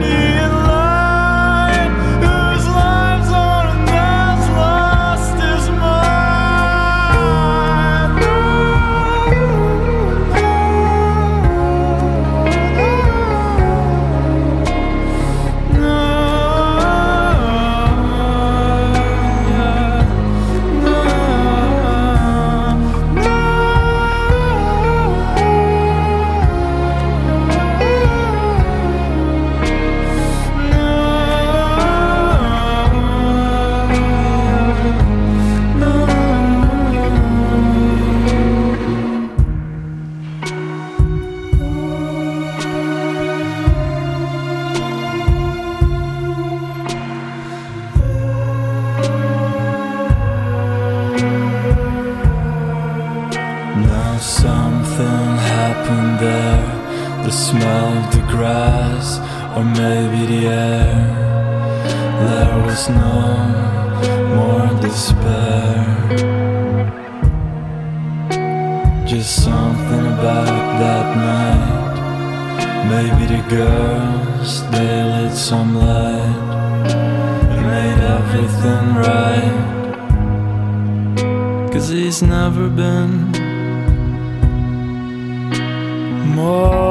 The smell the grass, or maybe the air. There was no more despair. Just something about that night. Maybe the girls, they lit some light. and made everything right. Cause he's never been more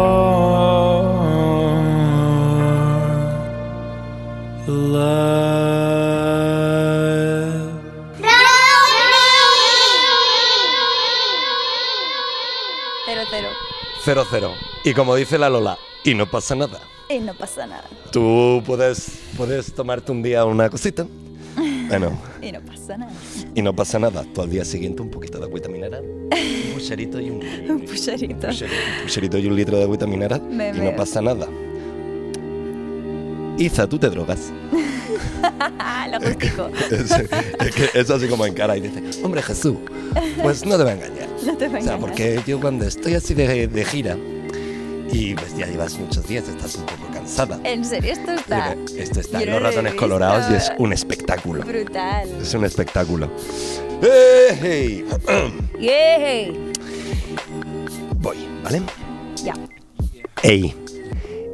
0-0. Y como dice la Lola, y no pasa nada. Y no pasa nada. Tú puedes, puedes tomarte un día una cosita. Bueno. y no pasa nada. Y no pasa nada. Tú al día siguiente un poquito de agüita mineral. Un pucherito y un... un pucherito. Un pucherito, un pucherito y un litro de agüita mineral. Me y veo. no pasa nada. Iza, tú te drogas. Lo justico. Es, es que es así como en cara y dice, hombre Jesús, pues no te va a engañar. No te va a O sea, engañar. porque yo cuando estoy así de, de gira y pues ya llevas muchos días, estás un poco cansada. En serio, esto está. Esto está Yo los ratones colorados y es un espectáculo. Brutal. Es un espectáculo. ¡Eh, hey! ¡Yay! Voy, ¿vale? Ya. ¡Ey!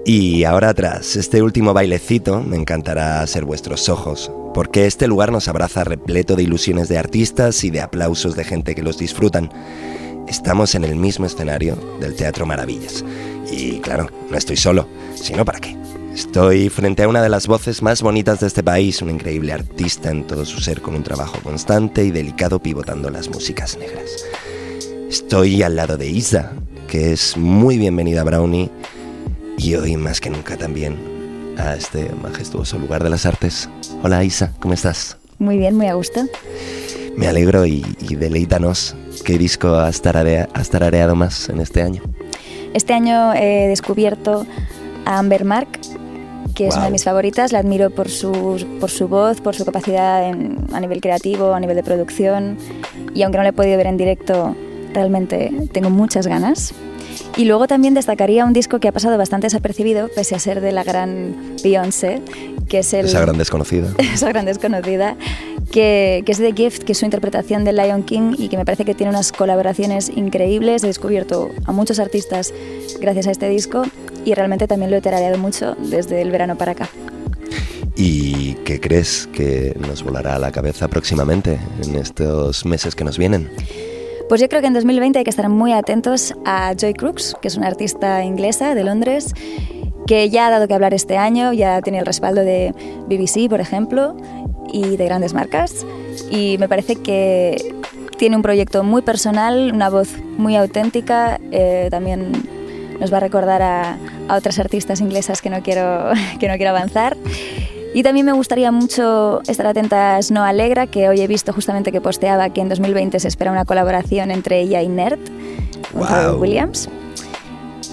Y ahora tras este último bailecito, me encantará ser vuestros ojos, porque este lugar nos abraza repleto de ilusiones de artistas y de aplausos de gente que los disfrutan. Estamos en el mismo escenario del Teatro Maravillas. Y claro, no estoy solo, sino para qué. Estoy frente a una de las voces más bonitas de este país, una increíble artista en todo su ser con un trabajo constante y delicado pivotando las músicas negras. Estoy al lado de Isa, que es muy bienvenida a Brownie y hoy más que nunca también a este majestuoso lugar de las artes. Hola Isa, ¿cómo estás? Muy bien, muy a gusto. Me alegro y, y deleítanos. ¿Qué disco has, tararea- has tarareado más en este año? Este año he descubierto a Amber Mark, que es una de mis favoritas. La admiro por su, por su voz, por su capacidad en- a nivel creativo, a nivel de producción. Y aunque no la he podido ver en directo, realmente tengo muchas ganas. Y luego también destacaría un disco que ha pasado bastante desapercibido, pese a ser de la gran Beyoncé, que es el... Esa gran desconocida. esa gran desconocida, que, que es The Gift, que es su interpretación del Lion King y que me parece que tiene unas colaboraciones increíbles. He descubierto a muchos artistas gracias a este disco y realmente también lo he terareado mucho desde el verano para acá. ¿Y qué crees que nos volará a la cabeza próximamente en estos meses que nos vienen? Pues yo creo que en 2020 hay que estar muy atentos a Joy Crooks, que es una artista inglesa de Londres, que ya ha dado que hablar este año, ya tiene el respaldo de BBC, por ejemplo, y de grandes marcas. Y me parece que tiene un proyecto muy personal, una voz muy auténtica, eh, también nos va a recordar a, a otras artistas inglesas que no, quiero, que no quiero avanzar. Y también me gustaría mucho estar atenta a Snow Alegra, que hoy he visto justamente que posteaba que en 2020 se espera una colaboración entre ella y Nerd, con Wow. Williams.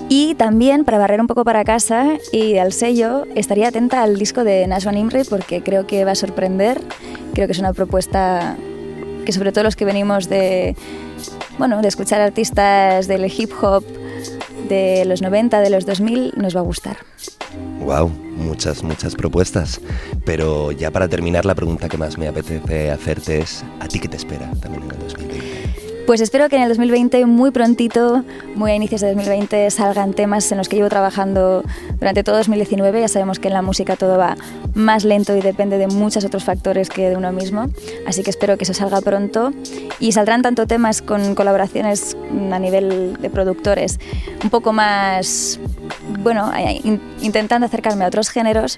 Y también, para barrer un poco para casa y al sello, estaría atenta al disco de Nashwan Imre porque creo que va a sorprender. Creo que es una propuesta que sobre todo los que venimos de, bueno, de escuchar artistas del hip hop de los 90, de los 2000, nos va a gustar. Wow, muchas, muchas propuestas. Pero ya para terminar, la pregunta que más me apetece hacerte es, ¿a ti qué te espera también en el 2020? Pues espero que en el 2020, muy prontito, muy a inicios de 2020, salgan temas en los que llevo trabajando durante todo 2019. Ya sabemos que en la música todo va más lento y depende de muchos otros factores que de uno mismo. Así que espero que eso salga pronto. Y saldrán tanto temas con colaboraciones a nivel de productores, un poco más, bueno, eh, in- intentando acercarme a otros géneros.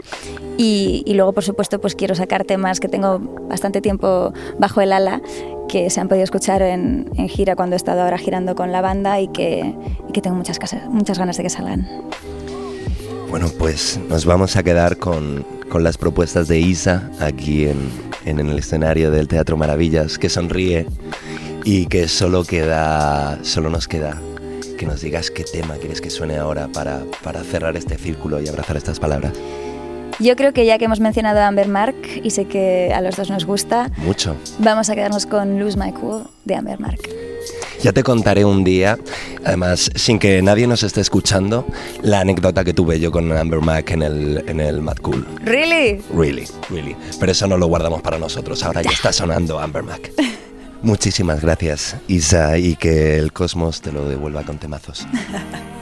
Y, y luego, por supuesto, pues quiero sacar temas que tengo bastante tiempo bajo el ala que se han podido escuchar en, en gira cuando he estado ahora girando con la banda y que, y que tengo muchas, casas- muchas ganas de que salgan. Bueno, pues nos vamos a quedar con, con las propuestas de Isa aquí en, en el escenario del Teatro Maravillas, que sonríe y que solo queda, solo nos queda que nos digas qué tema quieres que suene ahora para, para cerrar este círculo y abrazar estas palabras. Yo creo que ya que hemos mencionado a Amber Mark y sé que a los dos nos gusta, Mucho. vamos a quedarnos con Lose My Cool de Amber Mark. Ya te contaré un día, además, sin que nadie nos esté escuchando, la anécdota que tuve yo con Amber Mac en el, en el Mad Cool. ¿Really? Really, really. Pero eso no lo guardamos para nosotros. Ahora ya está sonando Amber Mac. Muchísimas gracias, Isa, y que el cosmos te lo devuelva con temazos.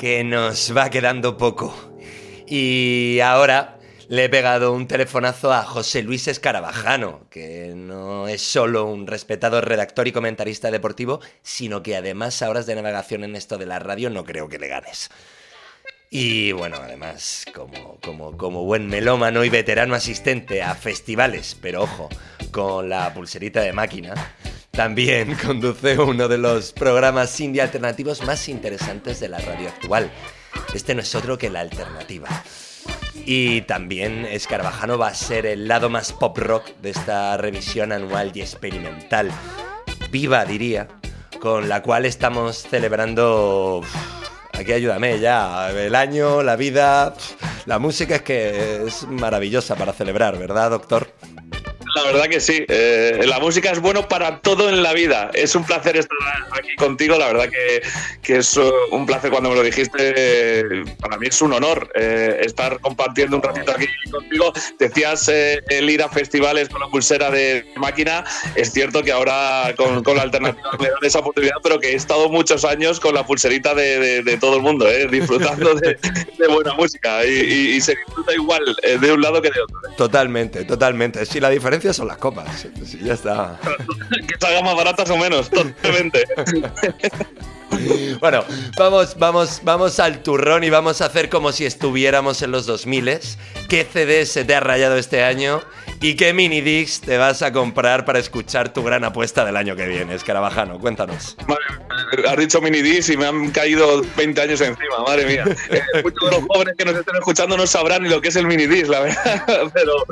que nos va quedando poco. Y ahora le he pegado un telefonazo a José Luis Escarabajano, que no es solo un respetado redactor y comentarista deportivo, sino que además a horas de navegación en esto de la radio no creo que le ganes. Y bueno, además, como, como, como buen melómano y veterano asistente a festivales, pero ojo, con la pulserita de máquina, también conduce uno de los programas indie alternativos más interesantes de la radio actual. Este no es otro que La Alternativa. Y también Escarabajano va a ser el lado más pop rock de esta revisión anual y experimental. Viva, diría, con la cual estamos celebrando... Aquí ayúdame ya, el año, la vida, la música es que es maravillosa para celebrar, ¿verdad, doctor? La verdad que sí. Eh, la música es bueno para todo en la vida. Es un placer estar aquí contigo. La verdad que, que es un placer cuando me lo dijiste. eh, para mí es un honor eh, estar compartiendo un ratito aquí contigo. Decías eh, el ir a festivales con la pulsera de máquina. Es cierto que ahora con, con la alternativa me dan esa oportunidad, pero que he estado muchos años con la pulserita de, de- de todo el mundo, eh, disfrutando de, de buena música. Y, y- y se disfruta igual eh, de un lado que de otro. Totalmente, totalmente. Sí, la diferencia son las copas. Sí, ya está. que salgan más baratas o menos, totalmente. Bueno, vamos, vamos, vamos al turrón y vamos a hacer como si estuviéramos en los 2000 ¿Qué CD se te ha rayado este año? ¿Y qué mini discs te vas a comprar para escuchar tu gran apuesta del año que viene? Escarabajano, cuéntanos. Has dicho minidis y me han caído 20 años encima, madre mía. Eh, muchos de los jóvenes que nos estén escuchando no sabrán ni lo que es el minidis, la verdad. Pero,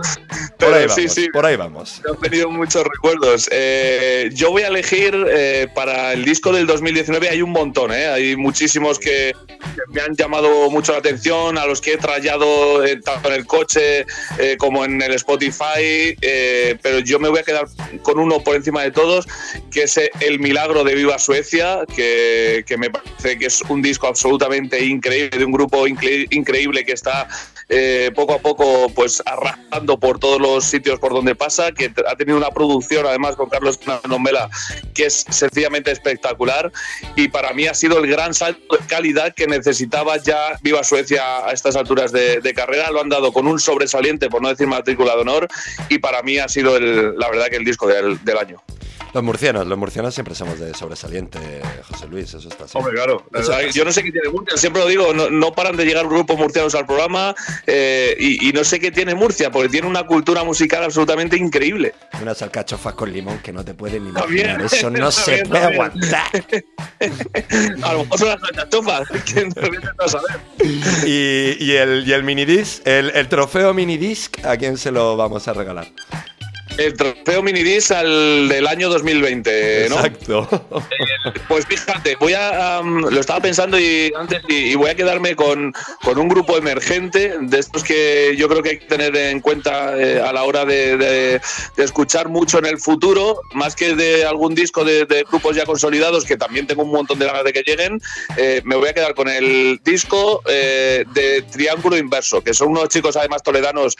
Por ahí sí, vamos, sí. por ahí vamos. Me han venido muchos recuerdos. Eh, yo voy a elegir eh, para el disco del 2019, hay un montón, ¿eh? hay muchísimos que, me han llamado mucho la atención, a los que he trayado eh, tanto en el coche como en el Spotify, eh, pero yo me voy a quedar con uno por encima de todos, que es eh, El Milagro de Viva Suecia, que, me parece que es un disco absolutamente increíble, de un grupo incre- increíble que está eh, poco a poco pues arrastrando por todos los sitios por donde pasa, que ha tenido una producción además con Carlos Nombela que es sencillamente espectacular y para mí ha sido el gran salto de calidad que necesitaba ya Viva Suecia a estas alturas de, carrera, lo han dado con un sobresaliente, por no decir matrícula de honor, y para mí ha sido el- la verdad que el disco del año. Los murcianos, los murcianos siempre somos de sobresaliente, José Luis, eso está así. Hombre, claro. Yo no sé qué tiene Murcia, siempre lo digo, no, no paran de llegar grupos murcianos al programa eh, y, y no sé qué tiene Murcia, porque tiene una cultura musical absolutamente increíble. Unas alcachofas con limón que no te pueden ni También, imaginar. Eso no se también, puede también. aguantar. A lo mejor son las alcachofas, ¿quién no a saber? Y, y el, y el minidisc, el, el trofeo minidisc, ¿a quién se lo vamos a regalar? El trofeo minidis al del año 2020, ¿no? Exacto. Pues fíjate, voy a lo estaba pensando y antes y, y voy a quedarme con, con un grupo emergente de estos que yo creo que hay que tener en cuenta eh, a la hora de, de- de escuchar mucho en el futuro, más que de algún disco de, de grupos ya consolidados que también tengo un montón de ganas de que lleguen. eh, me voy a quedar con el disco eh, de Triángulo Inverso, que son unos chicos además toledanos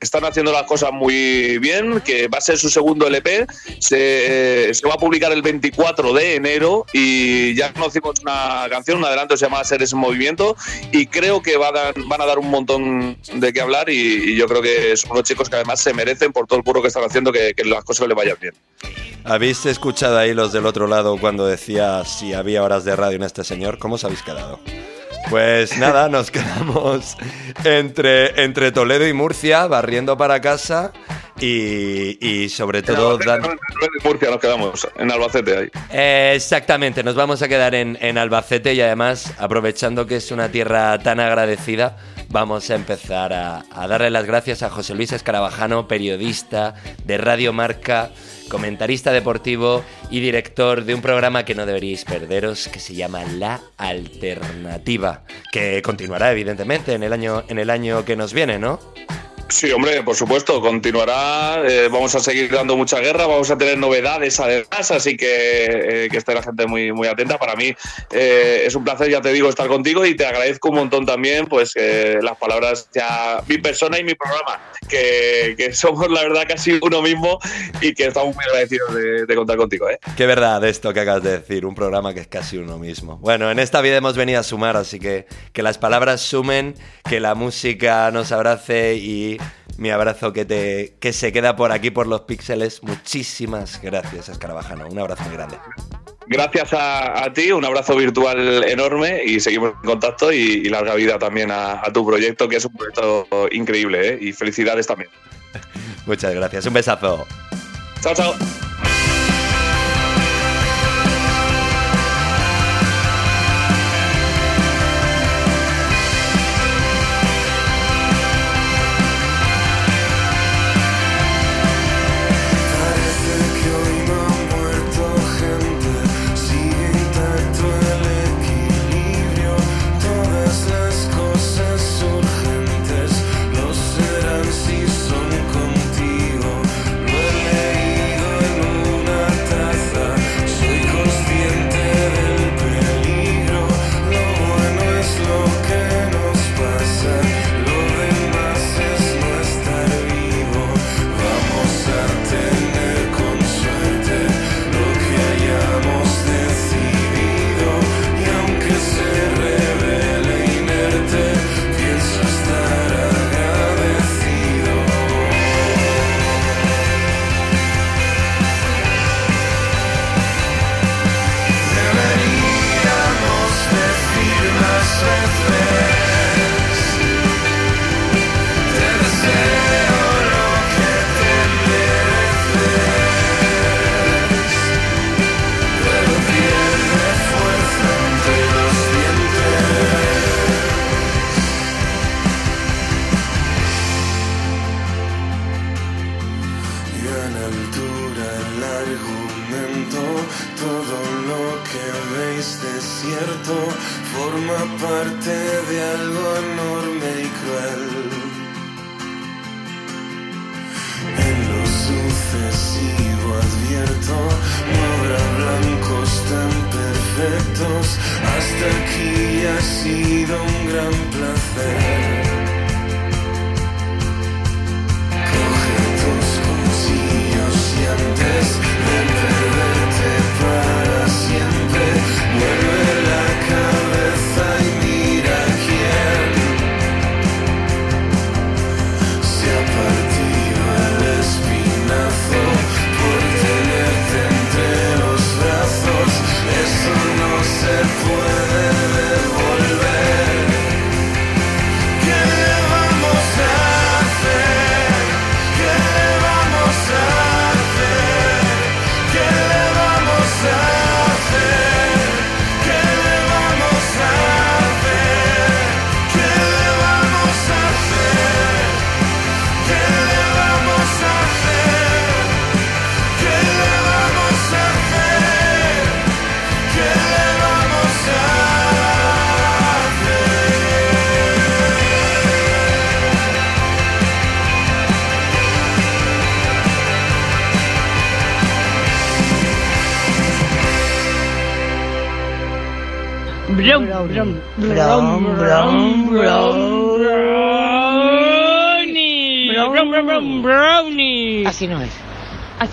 están haciendo las cosas muy bien, que va a ser su segundo LP, se, va a publicar el 24 de enero y ya conocimos una canción, un adelanto se llama Seres en Movimiento y creo que van a dar un montón de qué hablar y, yo creo que son unos chicos que además se merecen por todo el curro que están haciendo que, que las cosas les vayan bien. ¿Habéis escuchado ahí los del otro lado cuando decía si había horas de radio en este señor? ¿Cómo os habéis quedado? Pues nada, nos quedamos entre, entre Toledo y Murcia, barriendo para casa y, y sobre todo... En Murcia nos quedamos, en Albacete ahí. Eh, exactamente, nos vamos a quedar en, en Albacete y además, aprovechando que es una tierra tan agradecida, vamos a empezar a, a darle las gracias a José Luis Escarabajano, periodista de Radio Marca, comentarista deportivo y director de un programa que no deberíais perderos, que se llama La Alternativa, que continuará evidentemente en el año, en el año que nos viene, ¿no? Sí, hombre, por supuesto, continuará. eh, vamos a seguir dando mucha guerra, vamos a tener novedades además, así que eh, que esté la gente muy, muy atenta. Para mí eh, es un placer, ya te digo, estar contigo y te agradezco un montón también, pues eh, las palabras ya mi persona y mi programa, que, que somos la verdad casi uno mismo y que estamos muy agradecidos de, contar contigo. ¿eh? Qué verdad esto que acabas de decir, un programa que es casi uno mismo. Bueno, en esta vida hemos venido a sumar, así que que las palabras sumen, que la música nos abrace y mi abrazo que, te, que se queda por aquí por los píxeles. Muchísimas gracias, Escarabajano. Un abrazo muy grande. Gracias a, a ti, un abrazo virtual enorme y seguimos en contacto y, y larga vida también a, a tu proyecto, que es un proyecto increíble ¿eh? y felicidades también. Muchas gracias. Un besazo. Chao, chao.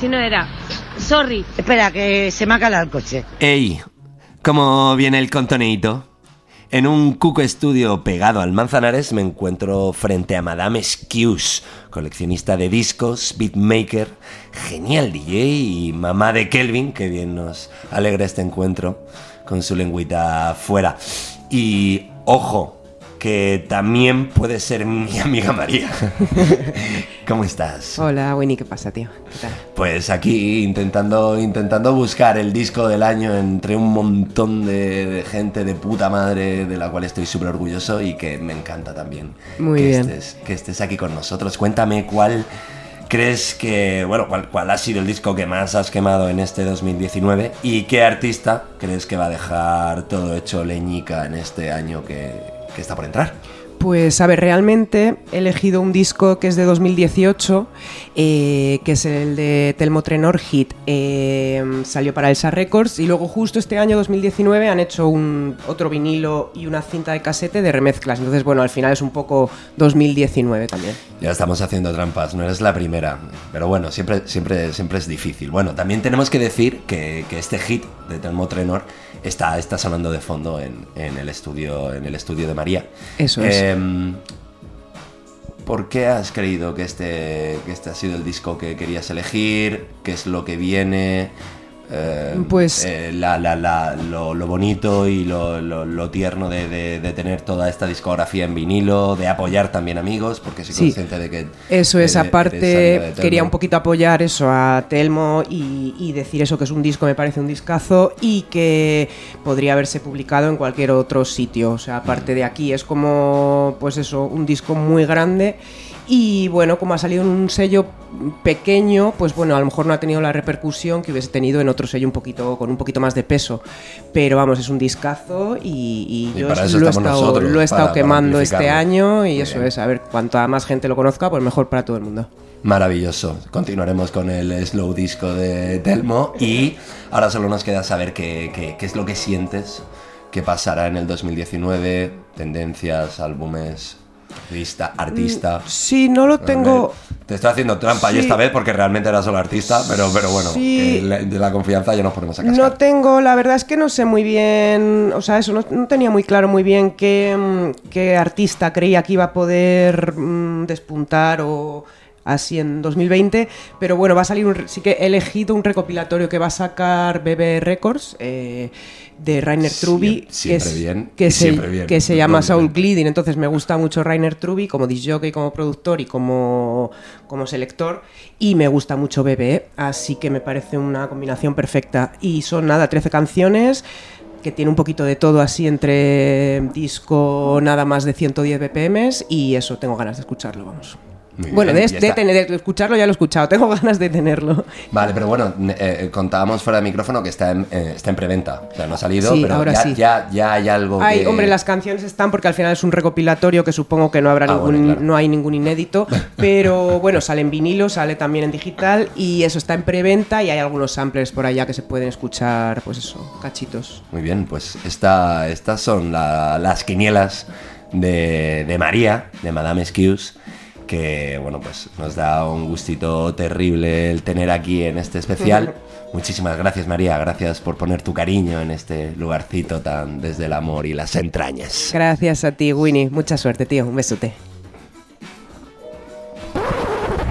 Así no era. Sorry. Espera, que se me ha calado el coche. Ey, ¿cómo viene el contoneito? En un Cuco Estudio pegado al Manzanares me encuentro frente a Madame Excuse, coleccionista de discos, beatmaker, genial DJ y mamá de Kelvin, que bien nos alegra este encuentro con su lengüita fuera. Y ojo, que también puede ser mi amiga María. ¿Cómo estás? Hola, Winnie, ¿qué pasa, tío? ¿Qué tal? Pues aquí intentando, intentando buscar el disco del año entre un montón de, de gente de puta madre de la cual estoy súper orgulloso y que me encanta también Muy que, bien. Estés, que estés aquí con nosotros. Cuéntame cuál crees que, bueno, cuál, cuál ha sido el disco que más has quemado en este 2019 y qué artista crees que va a dejar todo hecho leñica en este año que, que está por entrar. Pues a ver, realmente he elegido un disco que es de 2018, eh, que es el de Telmo Trenor Hit. Eh, salió para Elsa Records y luego justo este año 2019 han hecho un, otro vinilo y una cinta de casete de remezclas. Entonces, bueno, al final es un poco 2019 también. Ya estamos haciendo trampas, no eres la primera. Pero bueno, siempre, siempre, siempre es difícil. Bueno, también tenemos que decir que, que este hit de Telmo Trenor está, está sonando de fondo en, en el estudio, en el estudio de María. Eso es. Em, ¿Por qué has creído que este, que este ha sido el disco que querías elegir? ¿Qué es lo que viene? Eh, Pues- eh, la, la- la- lo, lo bonito y lo, lo- lo tierno de, de- de tener toda esta discografía en vinilo, de apoyar también amigos, porque soy Sí. consciente de que... Eso es, aparte quería un poquito apoyar eso a Telmo y, y decir eso que es un disco, me parece un discazo y que podría haberse publicado en cualquier otro sitio. O sea, aparte de aquí es como, pues eso, un disco muy grande y bueno, como ha salido en un sello pequeño, pues bueno, a lo mejor no ha tenido la repercusión que hubiese tenido en otro sello un poquito, con un poquito más de peso. Pero vamos, es un discazo y, y Y yo lo he estado, nosotros, lo he estado para- para quemando este año y Muy eso bien. es, a ver, cuanta más gente lo conozca, pues mejor para todo el mundo. Maravilloso. Continuaremos con el slow disco de Telmo y ahora solo nos queda saber qué, qué- qué es lo que sientes, qué pasará en el 2019, tendencias, álbumes, artista, artista. Sí, no lo tengo. Te estoy haciendo trampa Sí. yo esta vez porque realmente era solo artista, pero, pero bueno, Sí. de la confianza ya nos ponemos a cascar. No tengo, la verdad es que no sé muy bien, o sea, eso, no, no tenía muy claro muy bien qué, mm, qué artista creía que iba a poder mm, despuntar o así en 2020, pero bueno, va a salir, un, sí que he elegido un recopilatorio que va a sacar BB Records eh, de Rainer Truby, que, bien, que, se, bien. que se llama Doble Soul Bleeding, entonces me gusta mucho Rainer Truby como disjockey, como productor y como, como selector, y me gusta mucho BB, así que me parece una combinación perfecta. Y son nada, 13 canciones que tiene un poquito de todo así entre disco nada más de 110 BPMs y eso, tengo ganas de escucharlo, vamos. Bueno, de, ya de tener- de escucharlo ya lo he escuchado, tengo ganas de tenerlo. Vale, pero bueno, eh, contábamos fuera de micrófono que está en, eh, está en preventa. O sea, no ha salido, Sí, pero ahora ya, sí. ya, ya hay algo Ay, que... hombre, las canciones están porque al final es un recopilatorio que supongo que no habrá Ah, ningún, bueno, claro. no hay ningún inédito, pero bueno, sale en vinilo, sale también en digital y eso está en preventa y hay algunos samplers por allá que se pueden escuchar, pues eso, cachitos. Muy bien, pues esta, estas son la- las quinielas de, de María, de Madame Excuse, que bueno, pues nos da un gustito terrible el tener aquí en este especial. Muchísimas gracias María, gracias por poner tu cariño en este lugarcito tan desde el amor y las entrañas. Gracias a ti, Winnie, mucha suerte, tío, un besote.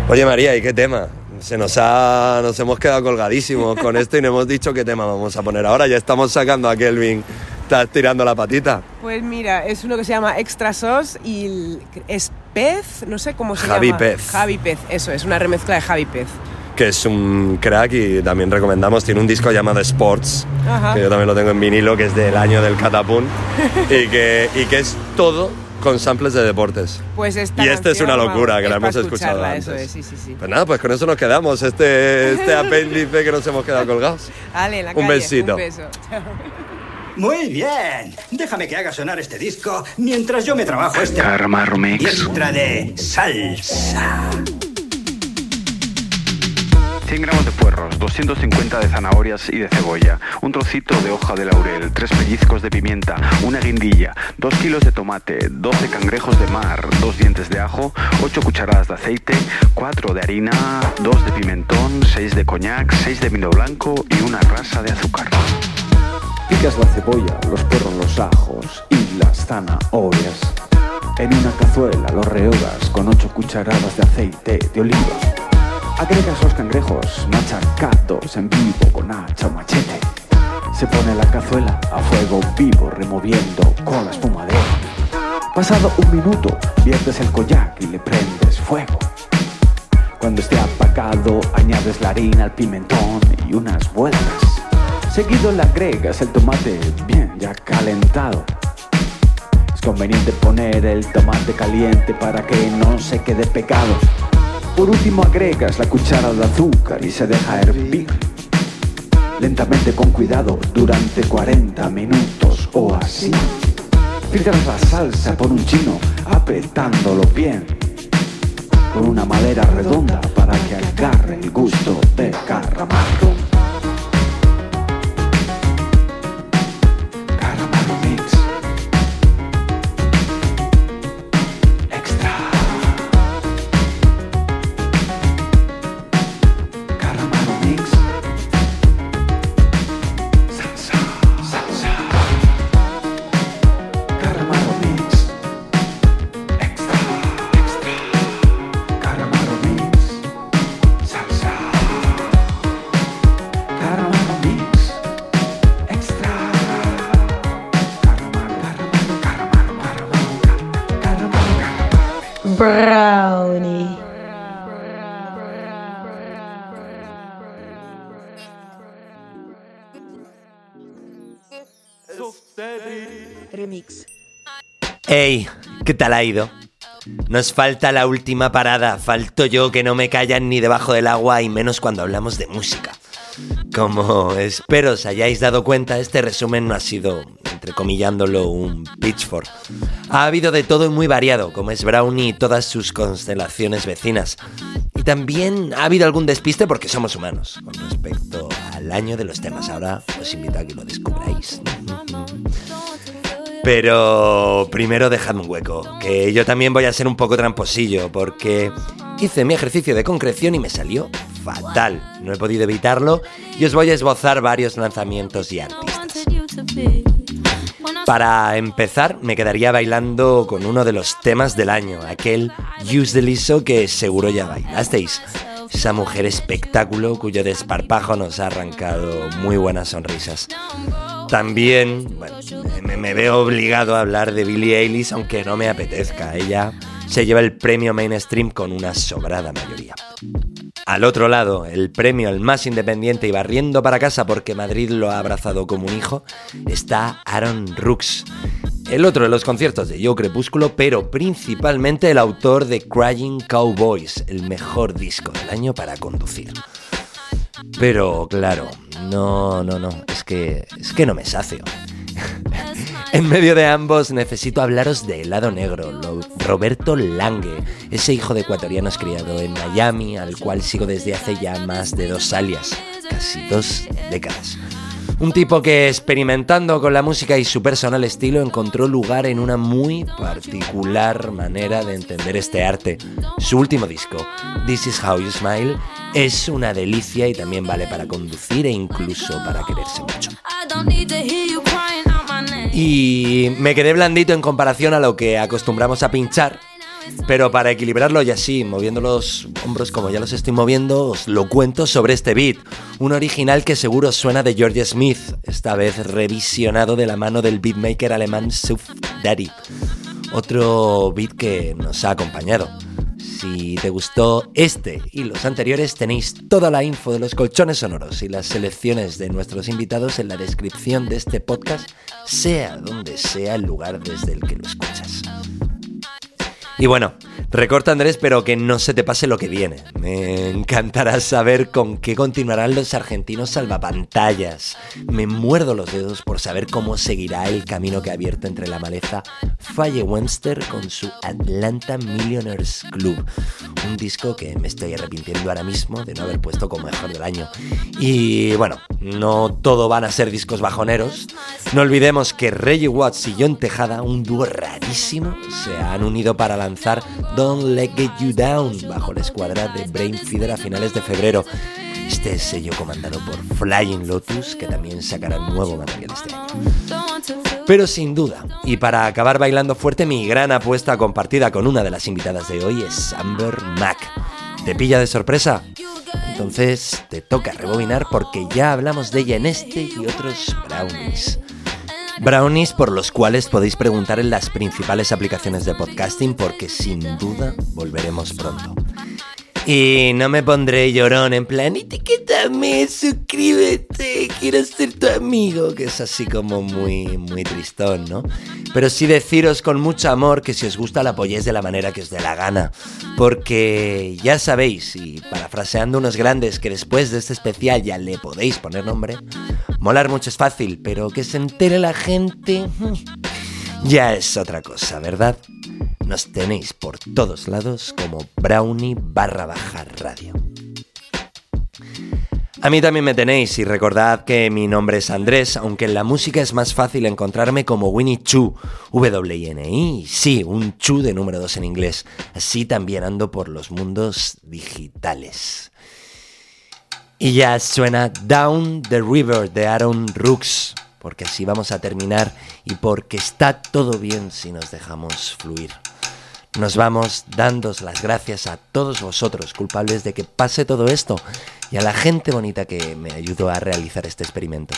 Oye María, ¿y qué tema? Se nos ha, nos hemos quedado colgadísimos con esto y no hemos dicho qué tema vamos a poner ahora. Ya estamos sacando a Kelvin, estás tirando la patita. Pues mira, es uno que se llama Extra Sauce y es Pez, no sé cómo se Javi llama. Pez. Javi Pez, eso, es una remezcla de Javi Pez. que es un crack y también recomendamos, tiene un disco llamado Sports, Ajá. que yo también lo tengo en vinilo, que es del año del Catapún, y que, y que es todo con samples de deportes. Pues esta Y este es una locura, que la es hemos escuchado antes. Eso es, sí, sí, sí. Pues nada, pues con eso nos quedamos, este, este apéndice que nos hemos quedado colgados. Ale, en la Un calle, besito. Un beso. Muy bien. Déjame que haga sonar este disco mientras yo me trabajo este Karma Remix. de salsa. 100 gramos de puerros, 250 de zanahorias y de cebolla, un trocito de hoja de laurel, tres pellizcos de pimienta, una guindilla, 2 kilos de tomate, 12 cangrejos de mar, 2 dientes de ajo, 8 cucharadas de aceite, 4 de harina, 2 de pimentón, 6 de coñac, 6 de vino blanco y una rasa de azúcar. Picas la cebolla, los puerros, los ajos y las zanahorias. En una cazuela los rehogas con 8 cucharadas de aceite de oliva. Agregas los cangrejos machacados en vivo con hacha o machete. Se pone la cazuela a fuego vivo removiendo con la espumadera. Pasado un minuto, viertes el collac y le prendes fuego. Cuando esté apagado, añades la harina, el pimentón y unas vueltas. Seguido le agregas el tomate bien ya calentado. Es conveniente poner el tomate caliente para que no se quede pegado. Por último agregas la cuchara de azúcar y se deja hervir. Lentamente con cuidado durante 40 minutos o así. Filtras la salsa por un chino, apretándolo bien. Con una madera redonda para que agarre el gusto de caramelo. Brownie. Remix. Ey, ¿qué tal ha ido? Nos falta la última parada, falto yo que no me callan ni debajo del agua y menos cuando hablamos de música. Como espero os hayáis dado cuenta, este resumen no ha sido, entrecomillándolo, un pitchfork. Ha habido de todo y muy variado, como es Brownie y todas sus constelaciones vecinas. Y también ha habido algún despiste porque somos humanos, con respecto al año de los temas. Ahora os invito a que lo descubráis. Pero primero dejadme un hueco, que yo también voy a ser un poco tramposillo, porque hice mi ejercicio de concreción y me salió fatal. No he podido evitarlo y os voy a esbozar varios lanzamientos y artistas. Para empezar, me quedaría bailando con uno de los temas del año, aquel Use the Liso que seguro ya bailasteis. Esa mujer espectáculo cuyo desparpajo nos ha arrancado muy buenas sonrisas. También, me veo obligado a hablar de Billie Eilish, aunque no me apetezca. Ella se lleva el premio mainstream con una sobrada mayoría. Al otro lado, el premio al más independiente y barriendo para casa porque Madrid lo ha abrazado como un hijo, está Aaron Rooks. El otro de los conciertos de Yo Crepúsculo, pero principalmente el autor de Crying Cowboys, el mejor disco del año para conducir. Pero claro, no, no, no, es que es que no me sacio. En medio de ambos necesito hablaros de Helado Negro, Roberto Lange, ese hijo de ecuatorianos criado en Miami, al cual sigo desde hace ya más de dos alias, casi dos décadas. Un tipo que experimentando con la música y su personal estilo encontró lugar en una muy particular manera de entender este arte. Su último disco, This Is How You Smile, es una delicia y también vale para conducir e incluso para quererse mucho. Y me quedé blandito en comparación a lo que acostumbramos a pinchar. Pero para equilibrarlo y así, moviendo los hombros como ya los estoy moviendo, os lo cuento sobre este beat. Un original que seguro suena de George Smith, esta vez revisionado de la mano del beatmaker alemán Suf Daddy. Otro beat que nos ha acompañado. Si te gustó este y los anteriores, tenéis toda la info de los colchones sonoros y las selecciones de nuestros invitados en la descripción de este podcast, sea donde sea el lugar desde el que lo escuchas. Y bueno, recorta Andrés, pero que no se te pase lo que viene. Me encantará saber con qué continuarán los argentinos salvapantallas. Me muerdo los dedos por saber cómo seguirá el camino que ha abierto entre la maleza Faye Webster con su Atlanta Millionaires Club. Un disco que me estoy arrepintiendo ahora mismo de no haber puesto como mejor del año. Y bueno, no todo van a ser discos bajoneros. No olvidemos que Reggie Watts y John Tejada, un dúo rarísimo, se han unido para lanzar Don't Let Get You Down bajo la escuadra de Brain Feeder a finales de febrero. Este sello comandado por Flying Lotus, que también sacará nuevo material este año. Pero sin duda, y para acabar bailando fuerte, mi gran apuesta compartida con una de las invitadas de hoy es Amber Mac. ¿Te pilla de sorpresa? Entonces te toca rebobinar porque ya hablamos de ella en este y otros brownies. Brownies por los cuales podéis preguntar en las principales aplicaciones de podcasting porque sin duda volveremos pronto. Y no me pondré llorón en plan, etiquétame, suscríbete, quiero ser tu amigo, que es así como muy, muy tristón, ¿no? Pero sí deciros con mucho amor que si os gusta la apoyéis de la manera que os dé la gana. Porque ya sabéis, y parafraseando unos grandes que después de este especial ya le podéis poner nombre, molar mucho es fácil, pero que se entere la gente... ya es otra cosa, ¿verdad? Nos tenéis por todos lados como brownie barra baja radio. A mí también me tenéis y recordad que mi nombre es Andrés, aunque en la música es más fácil encontrarme como Winnie Chu, W-I-N-I, sí, un Chu de número 2 en inglés. Así también ando por los mundos digitales. Y ya suena Down the River de Aaron Rooks, porque así vamos a terminar y porque está todo bien si nos dejamos fluir. Nos vamos dándos las gracias a todos vosotros culpables de que pase todo esto y a la gente bonita que me ayudó a realizar este experimento.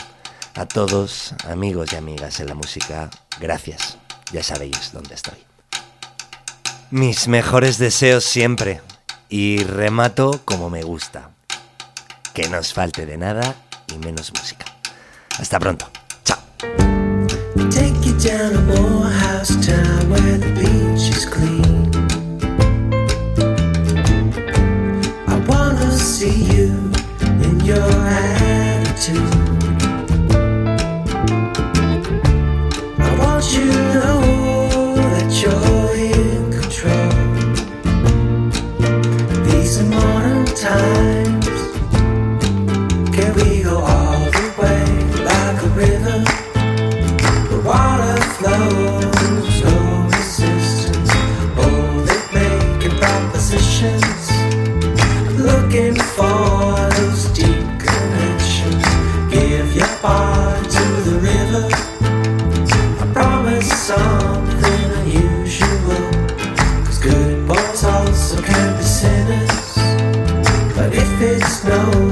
A todos, amigos y amigas en la música, gracias. Ya sabéis dónde estoy. Mis mejores deseos siempre. Y remato como me gusta. Que no os falte de nada y menos música. Hasta pronto. Take you down a Morehouse town where the beach is clean. I wanna see you in your attitude. snow.